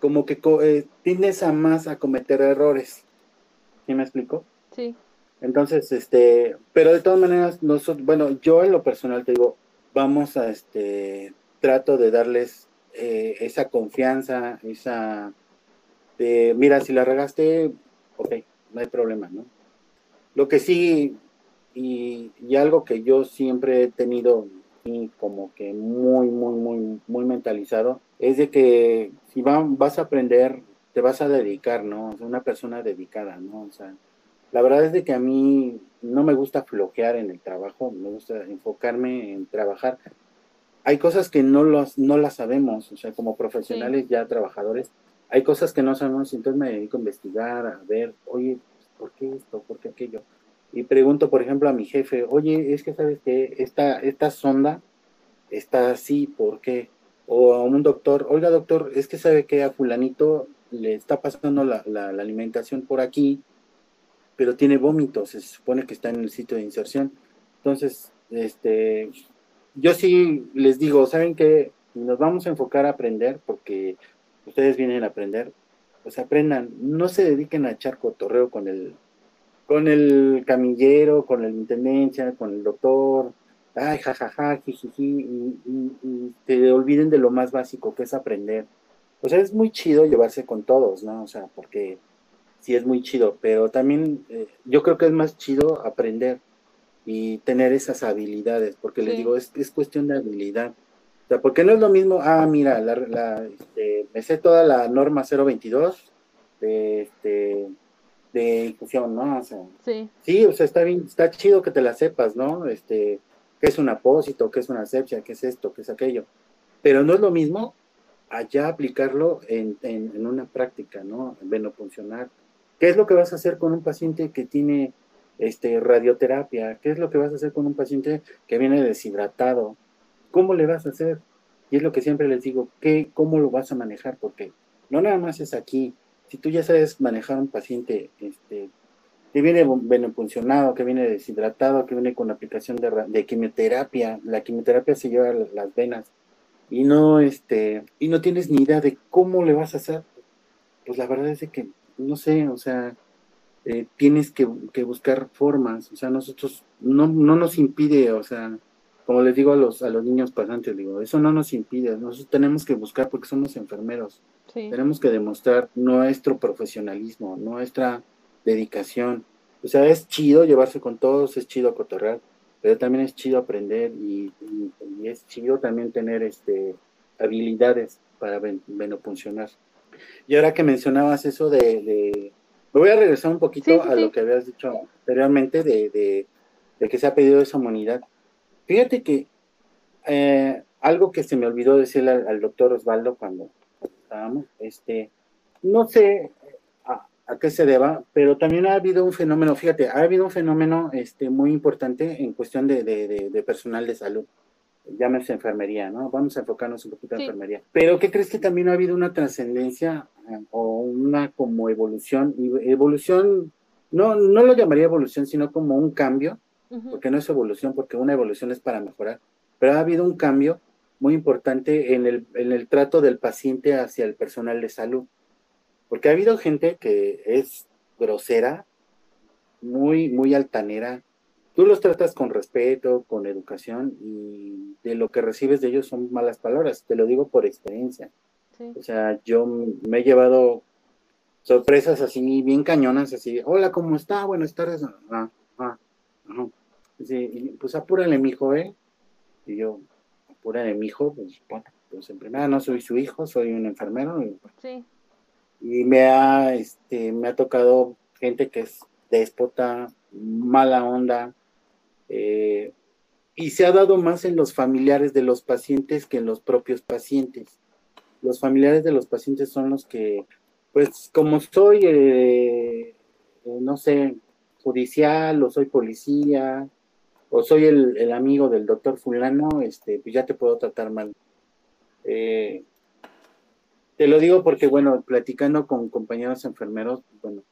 como que eh, tienes a más a cometer errores. ¿Sí me explico? Sí. Entonces, este, pero de todas maneras, nosotros, bueno, yo en lo personal te digo, vamos a, este, trato de darles eh, esa confianza, esa, de, mira, si la regaste, ok, no hay problema, ¿no? Lo que sí, y, y algo que yo siempre he tenido y como que muy, muy, muy, muy mentalizado, es de que si vas a aprender, te vas a dedicar, ¿no? O una persona dedicada, ¿no? O sea, la verdad es de que a mí no me gusta flojear en el trabajo, me gusta enfocarme en trabajar. Hay cosas que no, los, no las sabemos, o sea, como profesionales ya trabajadores, hay cosas que no sabemos, entonces me dedico a investigar, a ver, oye, ¿por qué esto? ¿Por qué aquello? y pregunto, por ejemplo, a mi jefe, oye, es que sabes que esta, esta sonda está así, ¿por qué? O a un doctor, oiga doctor, es que sabe que a fulanito le está pasando la, la, alimentación por aquí, pero tiene vómitos, se supone que está en el sitio de inserción. Entonces, este, yo sí les digo, ¿saben qué? Nos vamos a enfocar a aprender porque ustedes vienen a aprender, pues aprendan, no se dediquen a echar cotorreo con el con el camillero, con el intendencia, con el doctor, ay, jajaja, jijiji, y, y, te olviden de lo más básico que es aprender. O sea, es muy chido llevarse con todos, ¿no? O sea, porque sí es muy chido, pero también eh, yo creo que es más chido aprender y tener esas habilidades, porque les digo, es, es cuestión de habilidad. O sea, porque no es lo mismo, ah, mira, la, la, este, me sé toda la norma 022, de, este, de infusión, ¿no? O sea, sí. Sí, o sea, está bien, está chido que te la sepas, ¿no? Este, qué es un apósito, qué es una asepsia, qué es esto, qué es aquello. Pero no es lo mismo allá aplicarlo en, en, una práctica, ¿no? En funcionar. ¿Qué es lo que vas a hacer con un paciente que tiene este, radioterapia? ¿Qué es lo que vas a hacer con un paciente que viene deshidratado? ¿Cómo le vas a hacer? Y es lo que siempre les digo, ¿qué, ¿cómo lo vas a manejar? Porque no nada más es aquí, si tú ya sabes manejar un paciente este, que viene venopuncionado, que viene deshidratado, que viene con aplicación de, de, quimioterapia. La quimioterapia se lleva las venas y no, este, y no tienes ni idea de cómo le vas a hacer. Pues la verdad es que, no sé, o sea, eh, tienes que, que, buscar formas, o sea, nosotros no, no nos impide, o sea, como les digo a los, a los niños pasantes, digo, eso no nos impide, nosotros tenemos que buscar porque somos enfermeros, tenemos que demostrar nuestro profesionalismo, nuestra dedicación. O sea, es chido llevarse con todos, es chido cotorrear, pero también es chido aprender y, es chido también tener este habilidades para venopuncionar. Y ahora que mencionabas eso de, me voy a regresar un poquito a lo que habías dicho anteriormente de, de, que se ha pedido esa humanidad. Fíjate que eh, algo que se me olvidó decirle al, doctor Osvaldo cuando, estábamos, este, no sé a, qué se deba, pero también ha habido un fenómeno, fíjate, ha habido un fenómeno este, muy importante en cuestión de, de, personal de salud llámese enfermería, ¿no? Vamos a enfocarnos un poquito en enfermería. Pero ¿qué crees que también ha habido una trascendencia eh, o una como evolución? Evolución, no, no lo llamaría evolución, sino como un cambio porque no es evolución, porque una evolución es para mejorar, pero ha habido un cambio muy importante en el, en el trato del paciente hacia el personal de salud, porque ha habido gente que es grosera, muy, muy altanera, tú los tratas con respeto, con educación y de lo que recibes de ellos son malas palabras, te lo digo por experiencia. O sea, yo me he llevado sorpresas así bien cañonas, así, hola, ¿cómo está? Buenas tardes. Ah, ah, Dice, pues apúrale, mijo, ¿eh? Y yo, apúrale, mijo, pues bueno, pues en primera no soy su hijo, soy un enfermero. Y, sí. Y me ha, este, me ha tocado gente que es déspota, mala onda, eh, y se ha dado más en los familiares de los pacientes que en los propios pacientes. Los familiares de los pacientes son los que, pues como soy, eh, eh, no sé, judicial o soy policía o soy el, amigo del doctor fulano, este, pues ya te puedo tratar mal. Eh, te lo digo porque, bueno, platicando con compañeros enfermeros, bueno,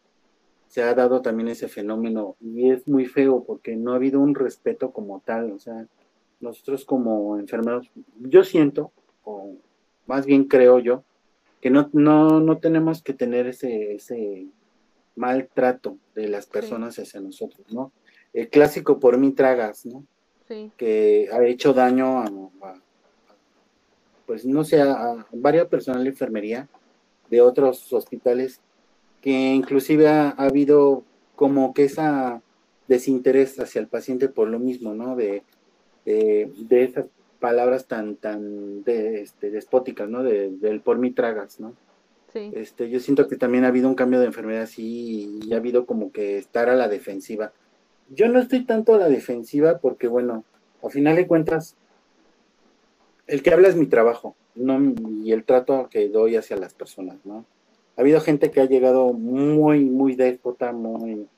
se ha dado también ese fenómeno y es muy feo porque no ha habido un respeto como tal, o sea, nosotros como enfermeros, yo siento, o más bien creo yo, que no, no, no tenemos que tener ese, ese maltrato de las personas hacia nosotros, ¿no? el clásico por mí tragas, ¿no? Sí. Que ha hecho daño a, pues no sé, a, varias personas de enfermería de otros hospitales que inclusive ha, habido como que esa desinterés hacia el paciente por lo mismo, ¿no? De, de, esas palabras tan, tan de, este, despóticas, ¿no? De, del por mí tragas, ¿no? Sí. Este, yo siento que también ha habido un cambio de enfermedad así y ha habido como que estar a la defensiva yo no estoy tanto a la defensiva porque, bueno, a final de cuentas, el que habla es mi trabajo no, y el trato que doy hacia las personas, ¿no? Ha habido gente que ha llegado muy, muy déspota, muy,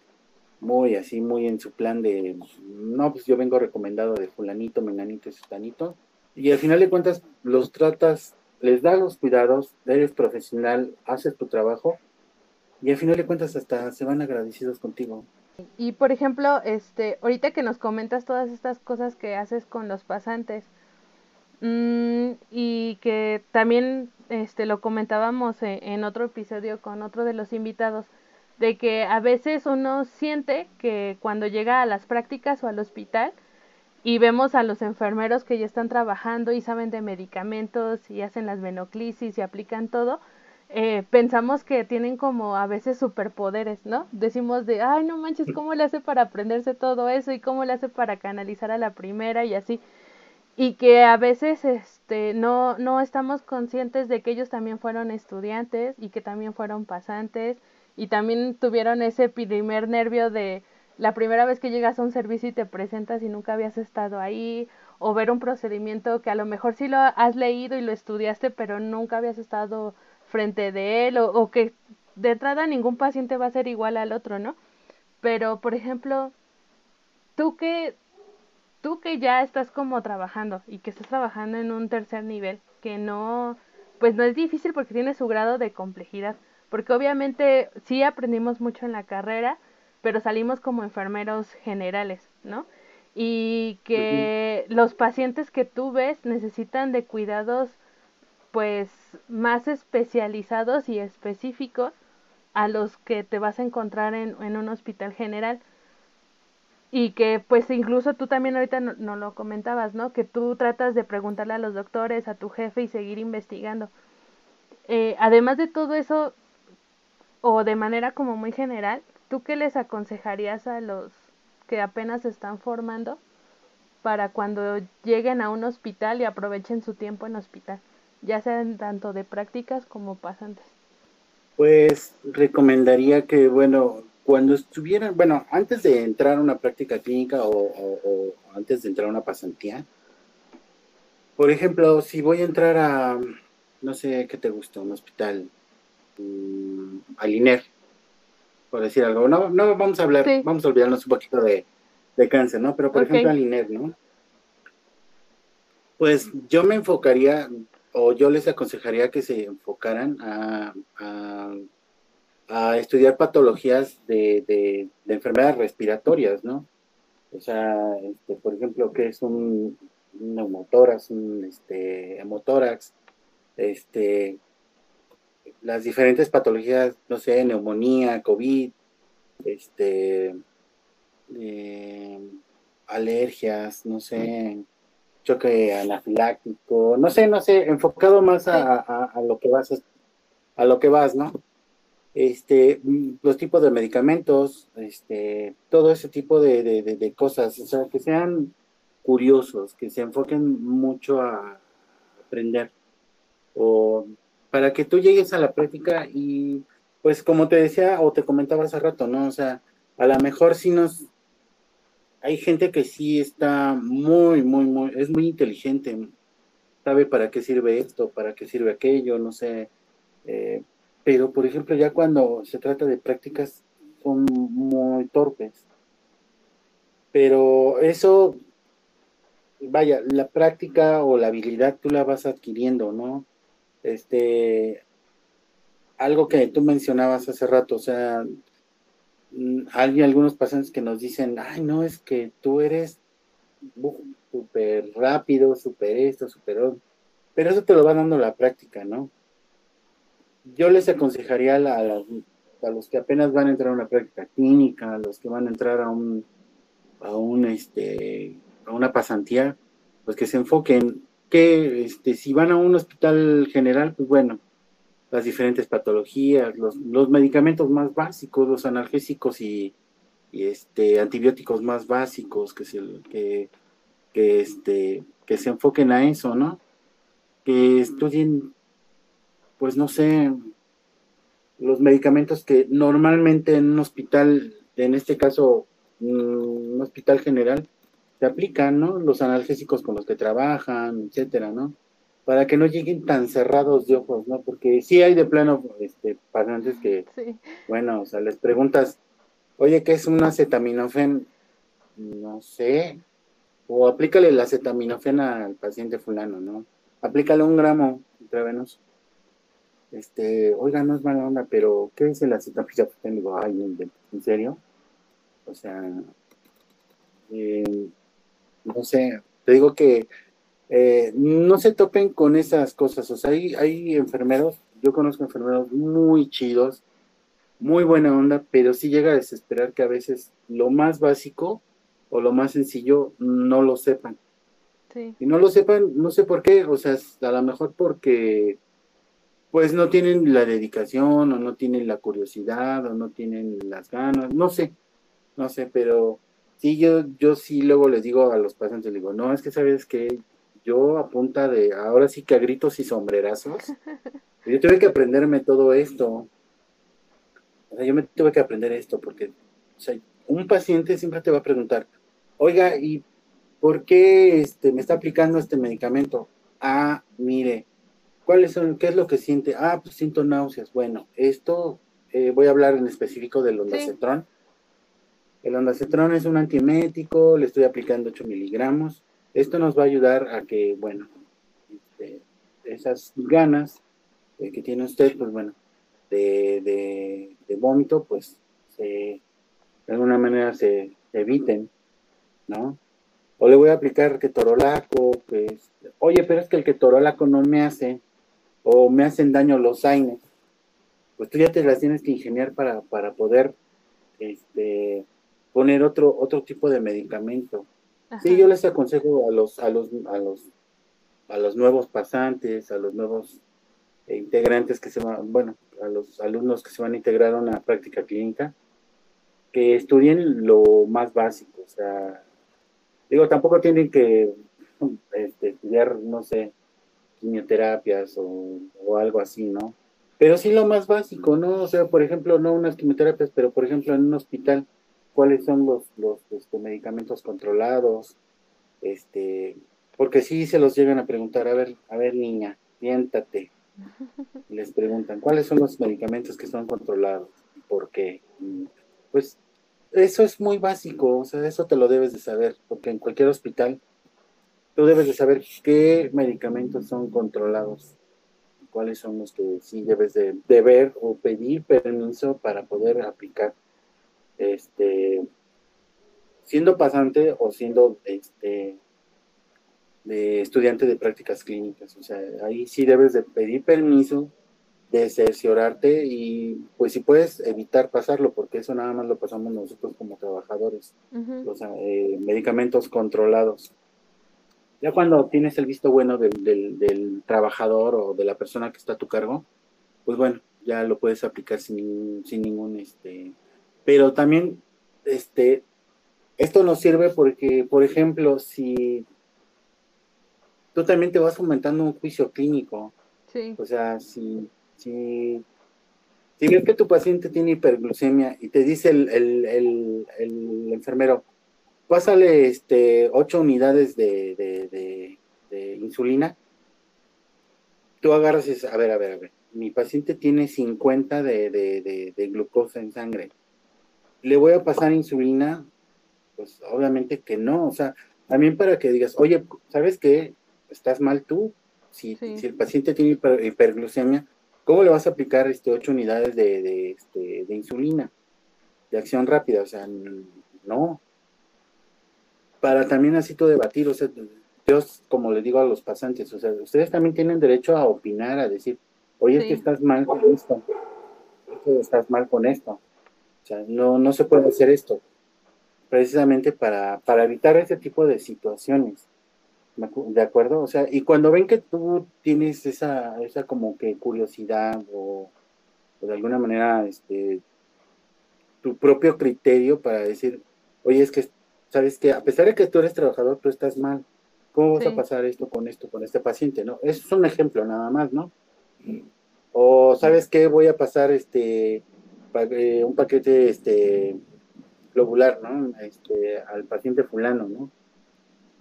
muy así, muy en su plan de, no, pues yo vengo recomendado de fulanito, menganito y sutanito, y al final de cuentas los tratas, les das los cuidados, eres profesional, haces tu trabajo, y al final de cuentas hasta se van agradecidos contigo. Y por ejemplo, este, ahorita que nos comentas todas estas cosas que haces con los pasantes, mmm, y que también este, lo comentábamos en, en, otro episodio con otro de los invitados, de que a veces uno siente que cuando llega a las prácticas o al hospital y vemos a los enfermeros que ya están trabajando y saben de medicamentos y hacen las venoclisis y aplican todo, eh, pensamos que tienen como a veces superpoderes, ¿no? Decimos de, ay, no manches, ¿cómo le hace para aprenderse todo eso? ¿Y cómo le hace para canalizar a la primera y así? Y que a veces este, no, no estamos conscientes de que ellos también fueron estudiantes y que también fueron pasantes y también tuvieron ese primer nervio de la primera vez que llegas a un servicio y te presentas y nunca habías estado ahí, o ver un procedimiento que a lo mejor sí lo has leído y lo estudiaste, pero nunca habías estado frente de él o, que de entrada ningún paciente va a ser igual al otro, ¿no? Pero, por ejemplo, tú que, tú que ya estás como trabajando y que estás trabajando en un tercer nivel, que no, pues no es difícil porque tiene su grado de complejidad, porque obviamente sí aprendimos mucho en la carrera, pero salimos como enfermeros generales, ¿no? Y que los pacientes que tú ves necesitan de cuidados pues más especializados y específicos a los que te vas a encontrar en, en un hospital general y que pues incluso tú también ahorita no, lo comentabas, ¿no? Que tú tratas de preguntarle a los doctores, a tu jefe y seguir investigando. Eh, además de todo eso, o de manera como muy general, ¿tú qué les aconsejarías a los que apenas se están formando para cuando lleguen a un hospital y aprovechen su tiempo en hospital, ya sean tanto de prácticas como pasantes? Pues recomendaría que, bueno, cuando estuvieran, bueno, antes de entrar a una práctica clínica o, antes de entrar a una pasantía, por ejemplo, si voy a entrar a, no sé qué te gusta, un hospital, um, al INER, por decir algo, no, no vamos a hablar, vamos a olvidarnos un poquito de, cáncer, ¿no? Pero por ejemplo al INER, ¿no? Pues yo me enfocaría o yo les aconsejaría que se enfocaran a, a, estudiar patologías de, enfermedades respiratorias, ¿no? O sea, este, por ejemplo, que es un, neumotórax, un este, hemotórax, este, las diferentes patologías, no sé, neumonía, COVID, este, eh, alergias, no sé, choque anafiláctico, no sé, no sé, enfocado más a, lo que vas, a, lo que vas, ¿no? Este, los tipos de medicamentos, este, todo ese tipo de, de, cosas, o sea, que sean curiosos, que se enfoquen mucho a aprender, o para que tú llegues a la práctica y, pues, como te decía o te comentaba hace rato, ¿no? O sea, a lo mejor si nos hay gente que sí está muy, muy, muy, es muy inteligente, sabe para qué sirve esto, para qué sirve aquello, no sé. Eh, pero, por ejemplo, ya cuando se trata de prácticas, son muy torpes. Pero eso, vaya, la práctica o la habilidad tú la vas adquiriendo, ¿no? Este, algo que tú mencionabas hace rato, o sea, Mm, hay algunos pacientes que nos dicen, ay, no, es que tú eres súper rápido, súper esto, súper pero eso te lo va dando la práctica, ¿no? Yo les aconsejaría a, a, los que apenas van a entrar a una práctica clínica, a los que van a entrar a un, a un, este, a una pasantía, pues que se enfoquen que, este, si van a un hospital general, pues bueno, las diferentes patologías, los, los medicamentos más básicos, los analgésicos y, este, antibióticos más básicos, que se, que, que, este, que se enfoquen a eso, ¿no? Que estudien, pues no sé, los medicamentos que normalmente en un hospital, en este caso, un hospital general, se aplican, ¿no? Los analgésicos con los que trabajan, etcétera, ¿no? para que no lleguen tan cerrados de ojos, ¿no? Porque sí hay de plano este, pacientes que, bueno, o sea, les preguntas, oye, ¿qué es un acetaminofén? No sé. O aplícale el acetaminofén al paciente fulano, ¿no? Aplícale un gramo intravenoso. Este, oiga, no es mala onda, pero ¿qué es el acetaminofén? Digo, ay, ¿en serio? O sea, eh, no sé, te digo que eh, no se topen con esas cosas. O sea, hay, hay enfermeros, yo conozco enfermeros muy chidos, muy buena onda, pero sí llega a desesperar que a veces lo más básico o lo más sencillo no lo sepan. Y no lo sepan, no sé por qué, o sea, a lo mejor porque pues no tienen la dedicación o no tienen la curiosidad o no tienen las ganas, no sé, no sé, pero sí, yo, yo sí luego les digo a los pacientes, les digo, no, es que sabes que yo a punta de, ahora sí que a gritos y sombrerazos, yo tuve que aprenderme todo esto. O sea, yo me tuve que aprender esto porque o sea, un paciente siempre te va a preguntar, oiga, ¿y por qué este, me está aplicando este medicamento? Ah, mire, ¿cuáles son, qué es lo que siente? Ah, pues siento náuseas. Bueno, esto eh, voy a hablar en específico del ondacetrón. El ondacetrón es un antiemético, le estoy aplicando 8 miligramos esto nos va a ayudar a que, bueno, este, esas ganas que tiene usted, pues bueno, de, de, vómito, pues se, de alguna manera se eviten, ¿no? O le voy a aplicar ketorolaco, pues, oye, pero es que el ketorolaco no me hace, o me hacen daño los AINES. Pues tú ya te las tienes que ingeniar para, para poder este, poner otro, otro tipo de medicamento. Sí, yo les aconsejo a los, a los, a los, a los nuevos pasantes, a los nuevos integrantes que se van, bueno, a los alumnos que se van a integrar a una práctica clínica, que estudien lo más básico, o sea, digo, tampoco tienen que este, estudiar, no sé, quimioterapias o, o, algo así, ¿no? Pero sí lo más básico, ¿no? O sea, por ejemplo, no unas quimioterapias, pero por ejemplo en un hospital, cuáles son los, los este, medicamentos controlados, este, porque sí se los llegan a preguntar, a ver, a ver niña, siéntate. Les preguntan, ¿cuáles son los medicamentos que son controlados? ¿Por qué? Pues eso es muy básico, o sea, eso te lo debes de saber, porque en cualquier hospital tú debes de saber qué medicamentos son controlados, cuáles son los que sí debes de, de ver o pedir permiso para poder aplicar este, siendo pasante o siendo este, de estudiante de prácticas clínicas. O sea, ahí sí debes de pedir permiso, de cerciorarte y pues si puedes evitar pasarlo, porque eso nada más lo pasamos nosotros como trabajadores, los eh, medicamentos controlados. Ya cuando tienes el visto bueno del, del, del, trabajador o de la persona que está a tu cargo, pues bueno, ya lo puedes aplicar sin, sin ningún este, pero también este, esto nos sirve porque, por ejemplo, si tú también te vas aumentando un juicio clínico, sí. o sea, si, si, si ves que tu paciente tiene hiperglucemia y te dice el, el, el, el enfermero, pásale este, ocho unidades de, de, de, de insulina, tú agarras y a ver, a ver, a ver, mi paciente tiene 50 de, de, glucosa en sangre ¿le voy a pasar insulina? Pues obviamente que no, o sea, también para que digas, oye, ¿sabes qué? Estás mal tú. Si, si el paciente tiene hiperglucemia, ¿cómo le vas a aplicar este, 8 unidades de, de, este, de insulina? De acción rápida, o sea, no. Para también así todo debatir, o sea, yo como le digo a los pasantes, o sea, ustedes también tienen derecho a opinar, a decir, oye, es que estás mal con esto, estás mal con esto. O sea, no, no se puede hacer esto precisamente para, para evitar ese tipo de situaciones. ¿De acuerdo? O sea, y cuando ven que tú tienes esa, esa como que curiosidad o, o de alguna manera este, tu propio criterio para decir, oye, es que, sabes que a pesar de que tú eres trabajador, tú estás mal. ¿Cómo vas a pasar esto con esto, con este paciente? ¿No? Es un ejemplo nada más, ¿no? O sabes qué, voy a pasar este eh, un paquete este, globular, ¿no? Este, al paciente fulano, ¿no?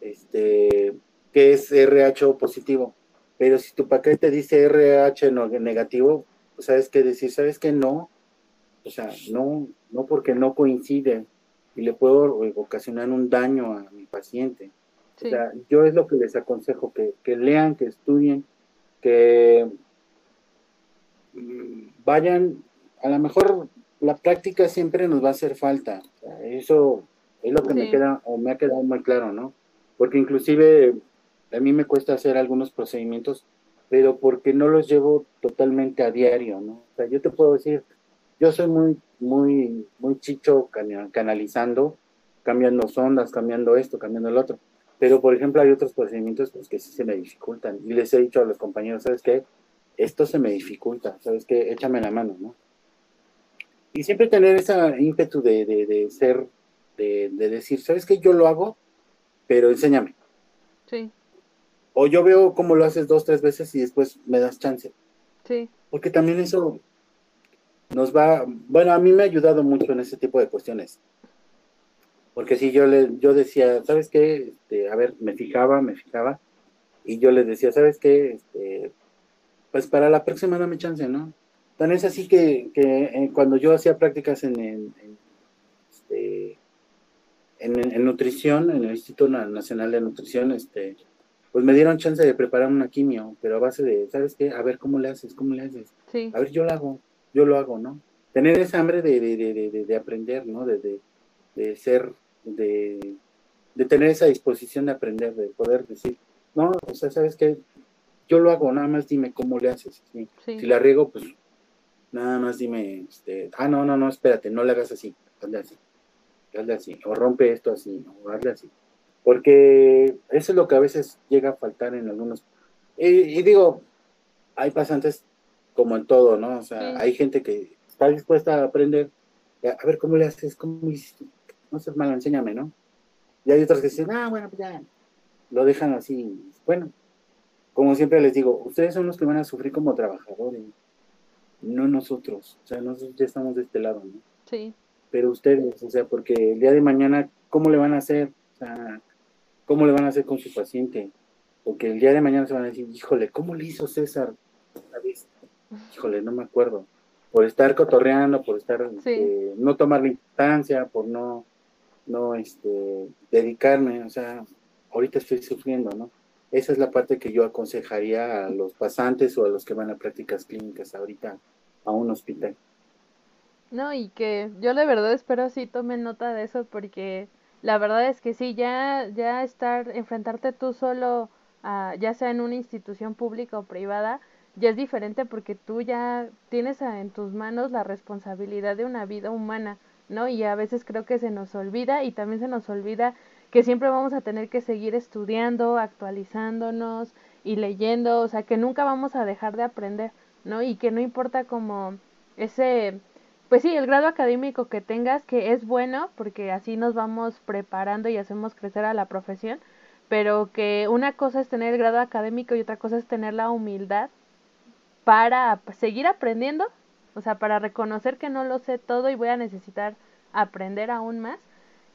Este, que es RH positivo. Pero si tu paquete dice RH negativo, pues sabes qué decir, sabes que no, o sea, no, no porque no coincide y le puedo ocasionar un daño a mi paciente. O sea, yo es lo que les aconsejo, que, que lean, que estudien, que mm, vayan a lo mejor la práctica siempre nos va a hacer falta. Eso es lo que me queda o me ha quedado muy claro, ¿no? Porque inclusive a mí me cuesta hacer algunos procedimientos, pero porque no los llevo totalmente a diario, ¿no? O sea, yo te puedo decir, yo soy muy, muy, muy chicho canalizando, cambiando sondas, cambiando esto, cambiando el otro. Pero, por ejemplo, hay otros procedimientos pues, que sí se me dificultan. Y les he dicho a los compañeros, ¿sabes qué? Esto se me dificulta, ¿sabes qué? Échame la mano, ¿no? Y siempre tener ese ímpetu de, de, ser, de, de, decir, ¿sabes qué? Yo lo hago, pero enséñame. Sí. O yo veo cómo lo haces dos, tres veces y después me das chance. Sí. Porque también eso nos va, bueno, a mí me ha ayudado mucho en ese tipo de cuestiones. Porque si yo le, yo decía, ¿sabes qué? Este, a ver, me fijaba, me fijaba, y yo les decía, ¿sabes qué? Este, pues para la próxima dame chance, ¿no? Tan es así que, eh, cuando yo hacía prácticas en, en, este, en, nutrición, en el Instituto Nacional de Nutrición, este, pues me dieron chance de preparar una quimio, pero a base de, ¿sabes qué? A ver cómo le haces, cómo le haces. A ver, yo lo hago, yo lo hago, ¿no? Tener esa hambre de, de, de, de aprender, ¿no? De, de ser, de, de tener esa disposición de aprender, de poder decir, no, o sea, ¿sabes qué? Yo lo hago, nada más dime cómo le haces. Si la riego, pues nada más dime, este, ah, no, no, no, espérate, no le hagas así, hazle así, hazle así, o rompe esto así, o hazle así. Porque eso es lo que a veces llega a faltar en algunos. Y, digo, hay pasantes como en todo, ¿no? O sea, hay gente que está dispuesta a aprender, a ver cómo le haces, cómo hiciste, no seas malo, enséñame, ¿no? Y hay otros que dicen, ah, bueno, pues ya, lo dejan así. Bueno, como siempre les digo, ustedes son los que van a sufrir como trabajadores, no nosotros. O sea, nosotros ya estamos de este lado, ¿no? Sí. Pero ustedes, o sea, porque el día de mañana, ¿cómo le van a hacer? O sea, ¿cómo le van a hacer con su paciente? Porque el día de mañana se van a decir, híjole, ¿cómo le hizo César? Híjole, no me acuerdo. Por estar cotorreando, por estar, este, no tomar la importancia, por no, no, este, dedicarme, o sea, ahorita estoy sufriendo, ¿no? Esa es la parte que yo aconsejaría a los pasantes o a los que van a prácticas clínicas ahorita a un hospital. No, y que yo de verdad espero sí tomen nota de eso porque la verdad es que sí, ya, ya estar, enfrentarte tú solo, a, ya sea en una institución pública o privada, ya es diferente porque tú ya tienes en tus manos la responsabilidad de una vida humana, ¿no? Y a veces creo que se nos olvida y también se nos olvida que siempre vamos a tener que seguir estudiando, actualizándonos y leyendo, o sea, que nunca vamos a dejar de aprender, ¿no? Y que no importa como ese, pues sí, el grado académico que tengas, que es bueno, porque así nos vamos preparando y hacemos crecer a la profesión, pero que una cosa es tener el grado académico y otra cosa es tener la humildad para seguir aprendiendo, o sea, para reconocer que no lo sé todo y voy a necesitar aprender aún más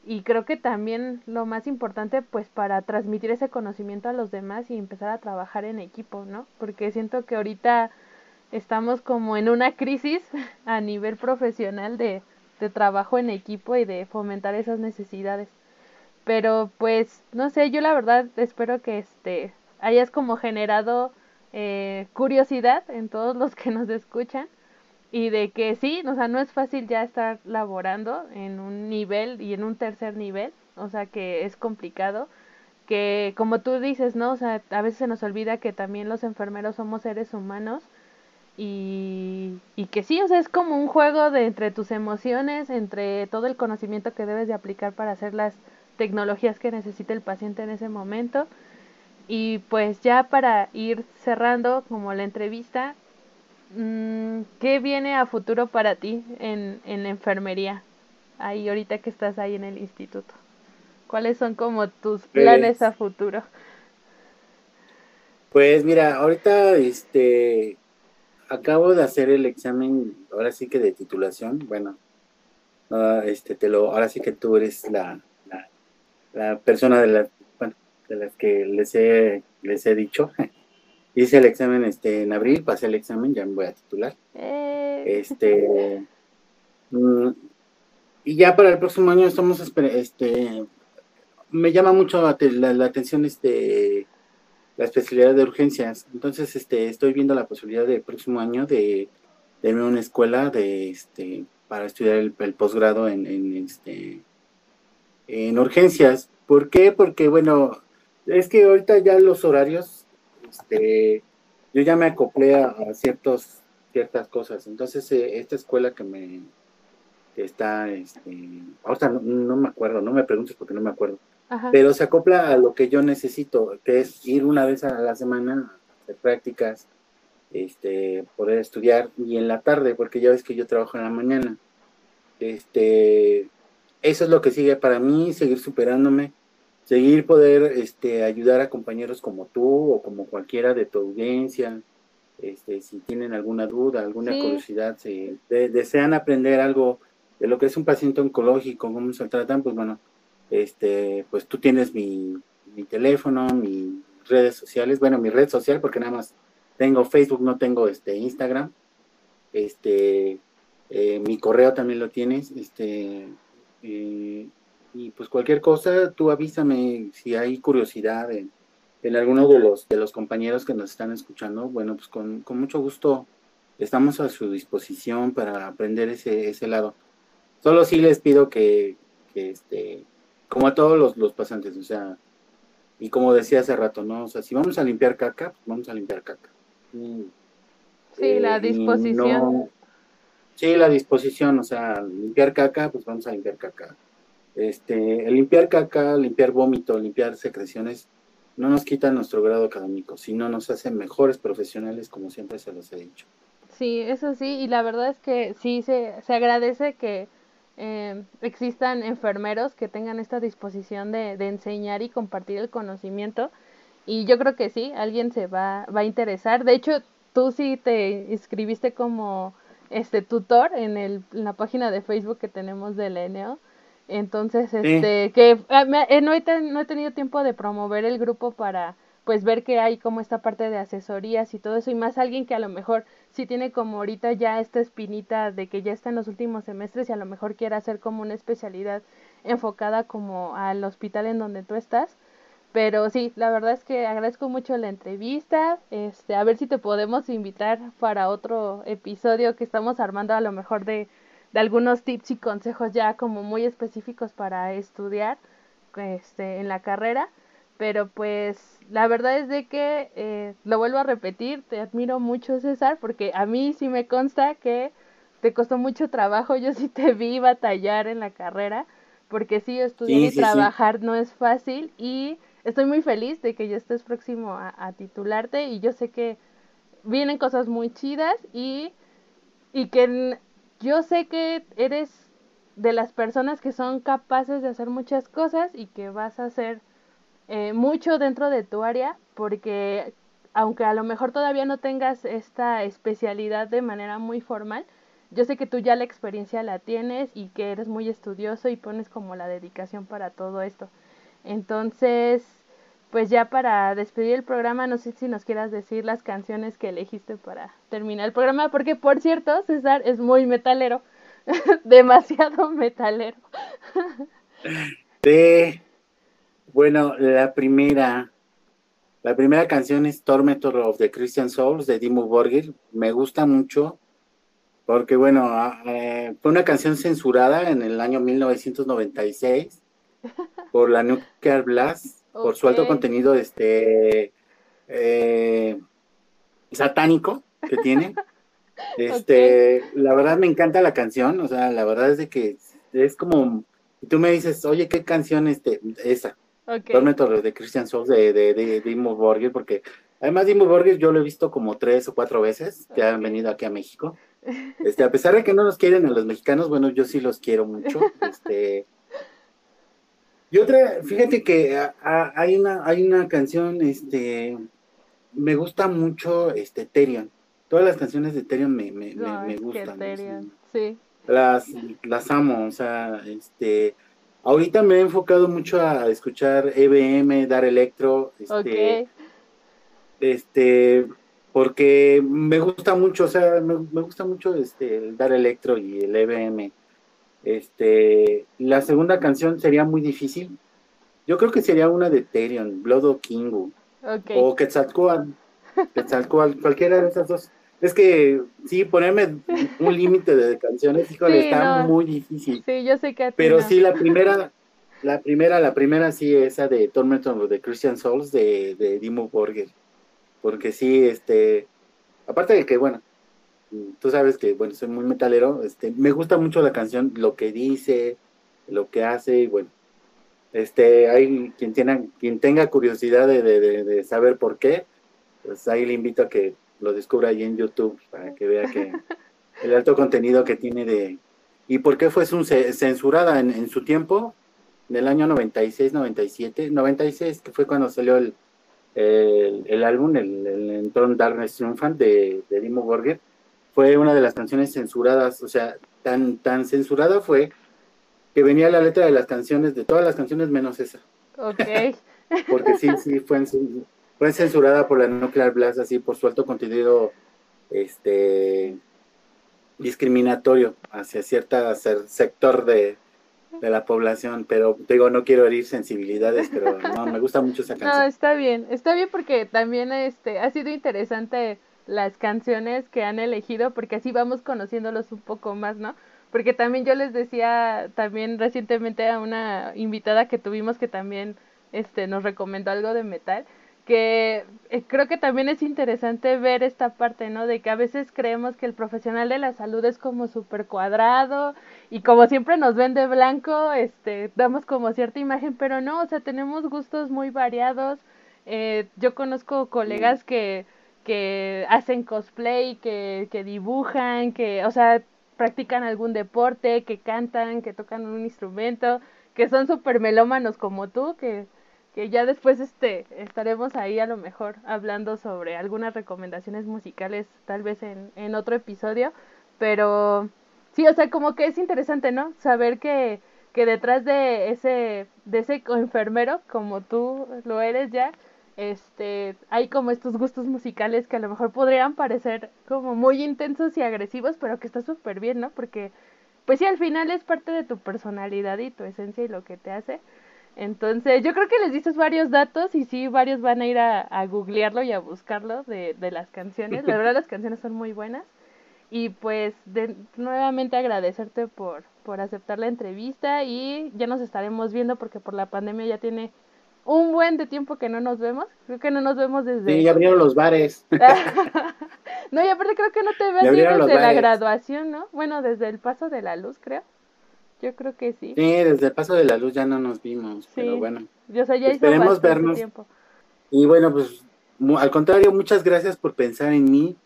y creo que también lo más importante pues para transmitir ese conocimiento a los demás y empezar a trabajar en equipo, ¿no? Porque siento que ahorita estamos como en una crisis a nivel profesional de, de trabajo en equipo y de fomentar esas necesidades. Pero pues no sé, yo la verdad espero que este hayas como generado eh, curiosidad en todos los que nos escuchan y de que sí, o sea, no es fácil ya estar laborando en un nivel y en un tercer nivel, o sea, que es complicado, que como tú dices, ¿no? O sea, a veces se nos olvida que también los enfermeros somos seres humanos y, y que sí, o sea, es como un juego de entre tus emociones, entre todo el conocimiento que debes de aplicar para hacer las tecnologías que necesita el paciente en ese momento. Y pues ya para ir cerrando como la entrevista, Mm, ¿Qué viene a futuro para ti en, en enfermería? Ahí ahorita que estás ahí en el instituto. ¿Cuáles son como tus planes a futuro? Pues mira, ahorita este acabo de hacer el examen, ahora sí que de titulación, bueno, este te lo, ahora sí que tú eres la, la, persona de la, de las que les he, les he dicho. Hice el examen este, en abril, pasé el examen, ya me voy a titular. Eh. Este. Mm, y ya para el próximo año estamos este me llama mucho la, atención este la especialidad de urgencias entonces este estoy viendo la posibilidad del próximo año de, de irme a una escuela de este para estudiar el, posgrado en, en, este en urgencias ¿por qué? porque bueno es que ahorita ya los horarios este, yo ya me acoplé a, ciertos, ciertas cosas. Entonces, eh, esta escuela que me está, este, ahorita no, me acuerdo, no me preguntes porque no me acuerdo, pero se acopla a lo que yo necesito, que es ir una vez a la semana, hacer prácticas, este, poder estudiar y en la tarde, porque ya ves que yo trabajo en la mañana. Este, eso es lo que sigue para mí, seguir superándome, seguir poder este, ayudar a compañeros como tú o como cualquiera de tu audiencia, este, si tienen alguna duda, alguna curiosidad, si desean aprender algo de lo que es un paciente oncológico, cómo se tratan, pues bueno, este, pues tú tienes mi, mi teléfono, mis redes sociales, bueno, mi red social, porque nada más tengo Facebook, no tengo este Instagram, este, eh, mi correo también lo tienes, este, eh, y pues cualquier cosa, tú avísame si hay curiosidad en, alguno de los, de los compañeros que nos están escuchando. Bueno, pues con, mucho gusto estamos a su disposición para aprender ese, ese lado. Solo sí les pido que, que este, como a todos los, los pasantes, o sea, y como decía hace rato, ¿no? O sea, si vamos a limpiar caca, pues vamos a limpiar caca. Sí, la eh, disposición. sí, la disposición, o sea, limpiar caca, pues vamos a limpiar caca. Este, el limpiar caca, limpiar vómito, limpiar secreciones, no nos quita nuestro grado académico, sino nos hace mejores profesionales, como siempre se los he dicho. Sí, eso sí, y la verdad es que sí se, se agradece que eh, existan enfermeros que tengan esta disposición de, de, enseñar y compartir el conocimiento. Y yo creo que sí, alguien se va, va a interesar. De hecho, tú sí te inscribiste como este tutor en, el, en la página de Facebook que tenemos del ENEO. Entonces, este, que ah, eh, no, he no he tenido tiempo de promover el grupo para pues ver que hay como esta parte de asesorías y todo eso y más alguien que a lo mejor sí tiene como ahorita ya esta espinita de que ya está en los últimos semestres y a lo mejor quiere hacer como una especialidad enfocada como al hospital en donde tú estás. Pero sí, la verdad es que agradezco mucho la entrevista. Este, a ver si te podemos invitar para otro episodio que estamos armando a lo mejor de, de algunos tips y consejos ya como muy específicos para estudiar este, en la carrera. Pero pues la verdad es de que, eh, lo vuelvo a repetir, te admiro mucho César, porque a mí sí me consta que te costó mucho trabajo, yo sí te vi batallar en la carrera, porque sí, estudiar y trabajar no es fácil y estoy muy feliz de que ya estés próximo a, a, titularte y yo sé que vienen cosas muy chidas y, y que yo sé que eres de las personas que son capaces de hacer muchas cosas y que vas a hacer eh, mucho dentro de tu área porque aunque a lo mejor todavía no tengas esta especialidad de manera muy formal, yo sé que tú ya la experiencia la tienes y que eres muy estudioso y pones como la dedicación para todo esto. Entonces, pues ya para despedir el programa, no sé si nos quieras decir las canciones que elegiste para terminar el programa, porque por cierto, César es muy metalero, demasiado metalero. Sí, bueno, la primera, la primera canción es Tormentor of the Christian Souls de Dimmu Borgir. Me gusta mucho porque, bueno, fue una canción censurada en el año 1996 por la Nuclear Blast, por su alto contenido este eh, satánico que tiene. Este, la verdad me encanta la canción, o sea, la verdad es de que es como, y tú me dices, oye, ¿qué canción este? Esa. Okay. de Christian Souls de, de, de, Dimmu Borgir, porque además Dimmu Borgir yo lo he visto como tres o cuatro veces que han venido aquí a México. Este, a pesar de que no nos quieren a los mexicanos, bueno, yo sí los quiero mucho. Este, y otra, fíjate que hay una, hay una canción, este, me gusta mucho, este, Terion. Todas las canciones de Terion me, me, me, gustan. sí. Las, las amo, o sea, este, Ahorita me he enfocado mucho a escuchar EBM, Dar Electro, este, este, porque me gusta mucho, o sea, me, gusta mucho este, el Dar Electro y el EBM. Este, la segunda canción sería muy difícil. Yo creo que sería una de Terion, Blood o Kingu, o Quetzalcoatl, Quetzalcoatl, cualquiera de esas dos. Es que sí, ponerme un límite de canciones, híjole, está muy difícil. Sí, yo sé que. Pero sí, la primera, la primera, la primera sí, esa de Torment of the Christian Souls de, de Dimo Borger. Porque sí, este, aparte de que, bueno, tú sabes que, bueno, soy muy metalero, este, me gusta mucho la canción, lo que dice, lo que hace, y bueno, este, hay quien, tiene, quien tenga curiosidad de, de, de saber por qué, pues ahí le invito a que lo descubra ahí en YouTube para que vea que el alto contenido que tiene de... ¿Y por qué fue censurada en, en su tiempo? Del año 96, 97, 96, que fue cuando salió el, el, álbum, el, el Entron Darkness Triumphant de, de Dimo Borger, fue una de las canciones censuradas, o sea, tan, tan censurada fue que venía la letra de las canciones, de todas las canciones menos esa. Ok. Porque sí, sí, fue fue censurada por la Nuclear Blast así por su alto contenido este discriminatorio hacia cierto sector de, la población, pero digo, no quiero herir sensibilidades, pero no, me gusta mucho esa canción. No, está bien, está bien porque también este ha sido interesante las canciones que han elegido, porque así vamos conociéndolos un poco más, ¿no? porque también yo les decía también recientemente a una invitada que tuvimos que también este nos recomendó algo de metal que eh, creo que también es interesante ver esta parte, ¿no? De que a veces creemos que el profesional de la salud es como súper cuadrado y como siempre nos ven de blanco, este, damos como cierta imagen, pero no, o sea, tenemos gustos muy variados. Eh, yo conozco colegas que, que hacen cosplay, que, que dibujan, que, o sea, practican algún deporte, que cantan, que tocan un instrumento, que son súper melómanos como tú, que que ya después este estaremos ahí a lo mejor hablando sobre algunas recomendaciones musicales tal vez en, en otro episodio pero sí o sea como que es interesante no saber que, que detrás de ese de ese enfermero como tú lo eres ya este hay como estos gustos musicales que a lo mejor podrían parecer como muy intensos y agresivos pero que está súper bien no porque pues sí al final es parte de tu personalidad y tu esencia y lo que te hace entonces, yo creo que les dices varios datos y sí, varios van a ir a, a googlearlo y a buscarlo de, de, las canciones. La verdad, las canciones son muy buenas. Y pues, de, nuevamente agradecerte por, por aceptar la entrevista y ya nos estaremos viendo porque por la pandemia ya tiene un buen de tiempo que no nos vemos. Creo que no nos vemos desde... Sí, ya abrieron los bares. no, y aparte creo que no te ves desde la graduación, ¿no? Bueno, desde el paso de la luz, creo. Yo creo que sí. Sí, desde el paso de la luz ya no nos vimos, pero bueno. Yo, ya esperemos vernos. Tiempo. Y bueno, pues al contrario, muchas gracias por pensar en mí.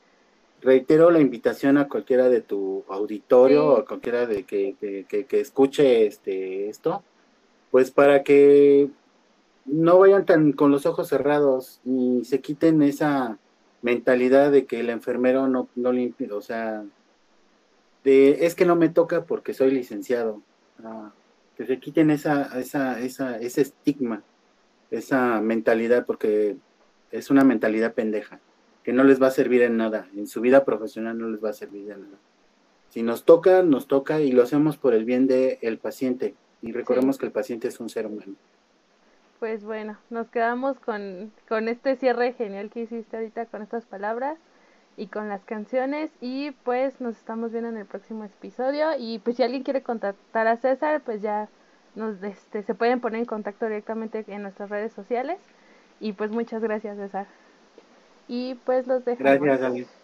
Reitero la invitación a cualquiera de tu auditorio o a cualquiera de que, que, que, escuche este esto, pues para que no vayan tan con los ojos cerrados y se quiten esa mentalidad de que el enfermero no, no limpia, o sea, es que no me toca porque soy licenciado. Ah, que se quiten esa, esa, esa, ese estigma, esa mentalidad, porque es una mentalidad pendeja, que no les va a servir en nada, en su vida profesional no les va a servir de nada. Si nos toca, nos toca y lo hacemos por el bien del el paciente. Y recordemos que el paciente es un ser humano. Pues bueno, nos quedamos con, con este cierre genial que hiciste ahorita con estas palabras y con las canciones. Y pues nos estamos viendo en el próximo episodio. Y pues si alguien quiere contactar a César pues ya nos este, se pueden poner en contacto directamente en nuestras redes sociales. Y pues muchas gracias César. Y pues los dejo gracias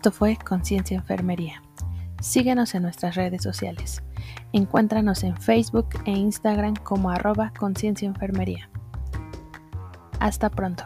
Esto fue Conciencia Enfermería. Síguenos en nuestras redes sociales. Encuéntranos en Facebook e Instagram como arroba Conciencia Enfermería. Hasta pronto.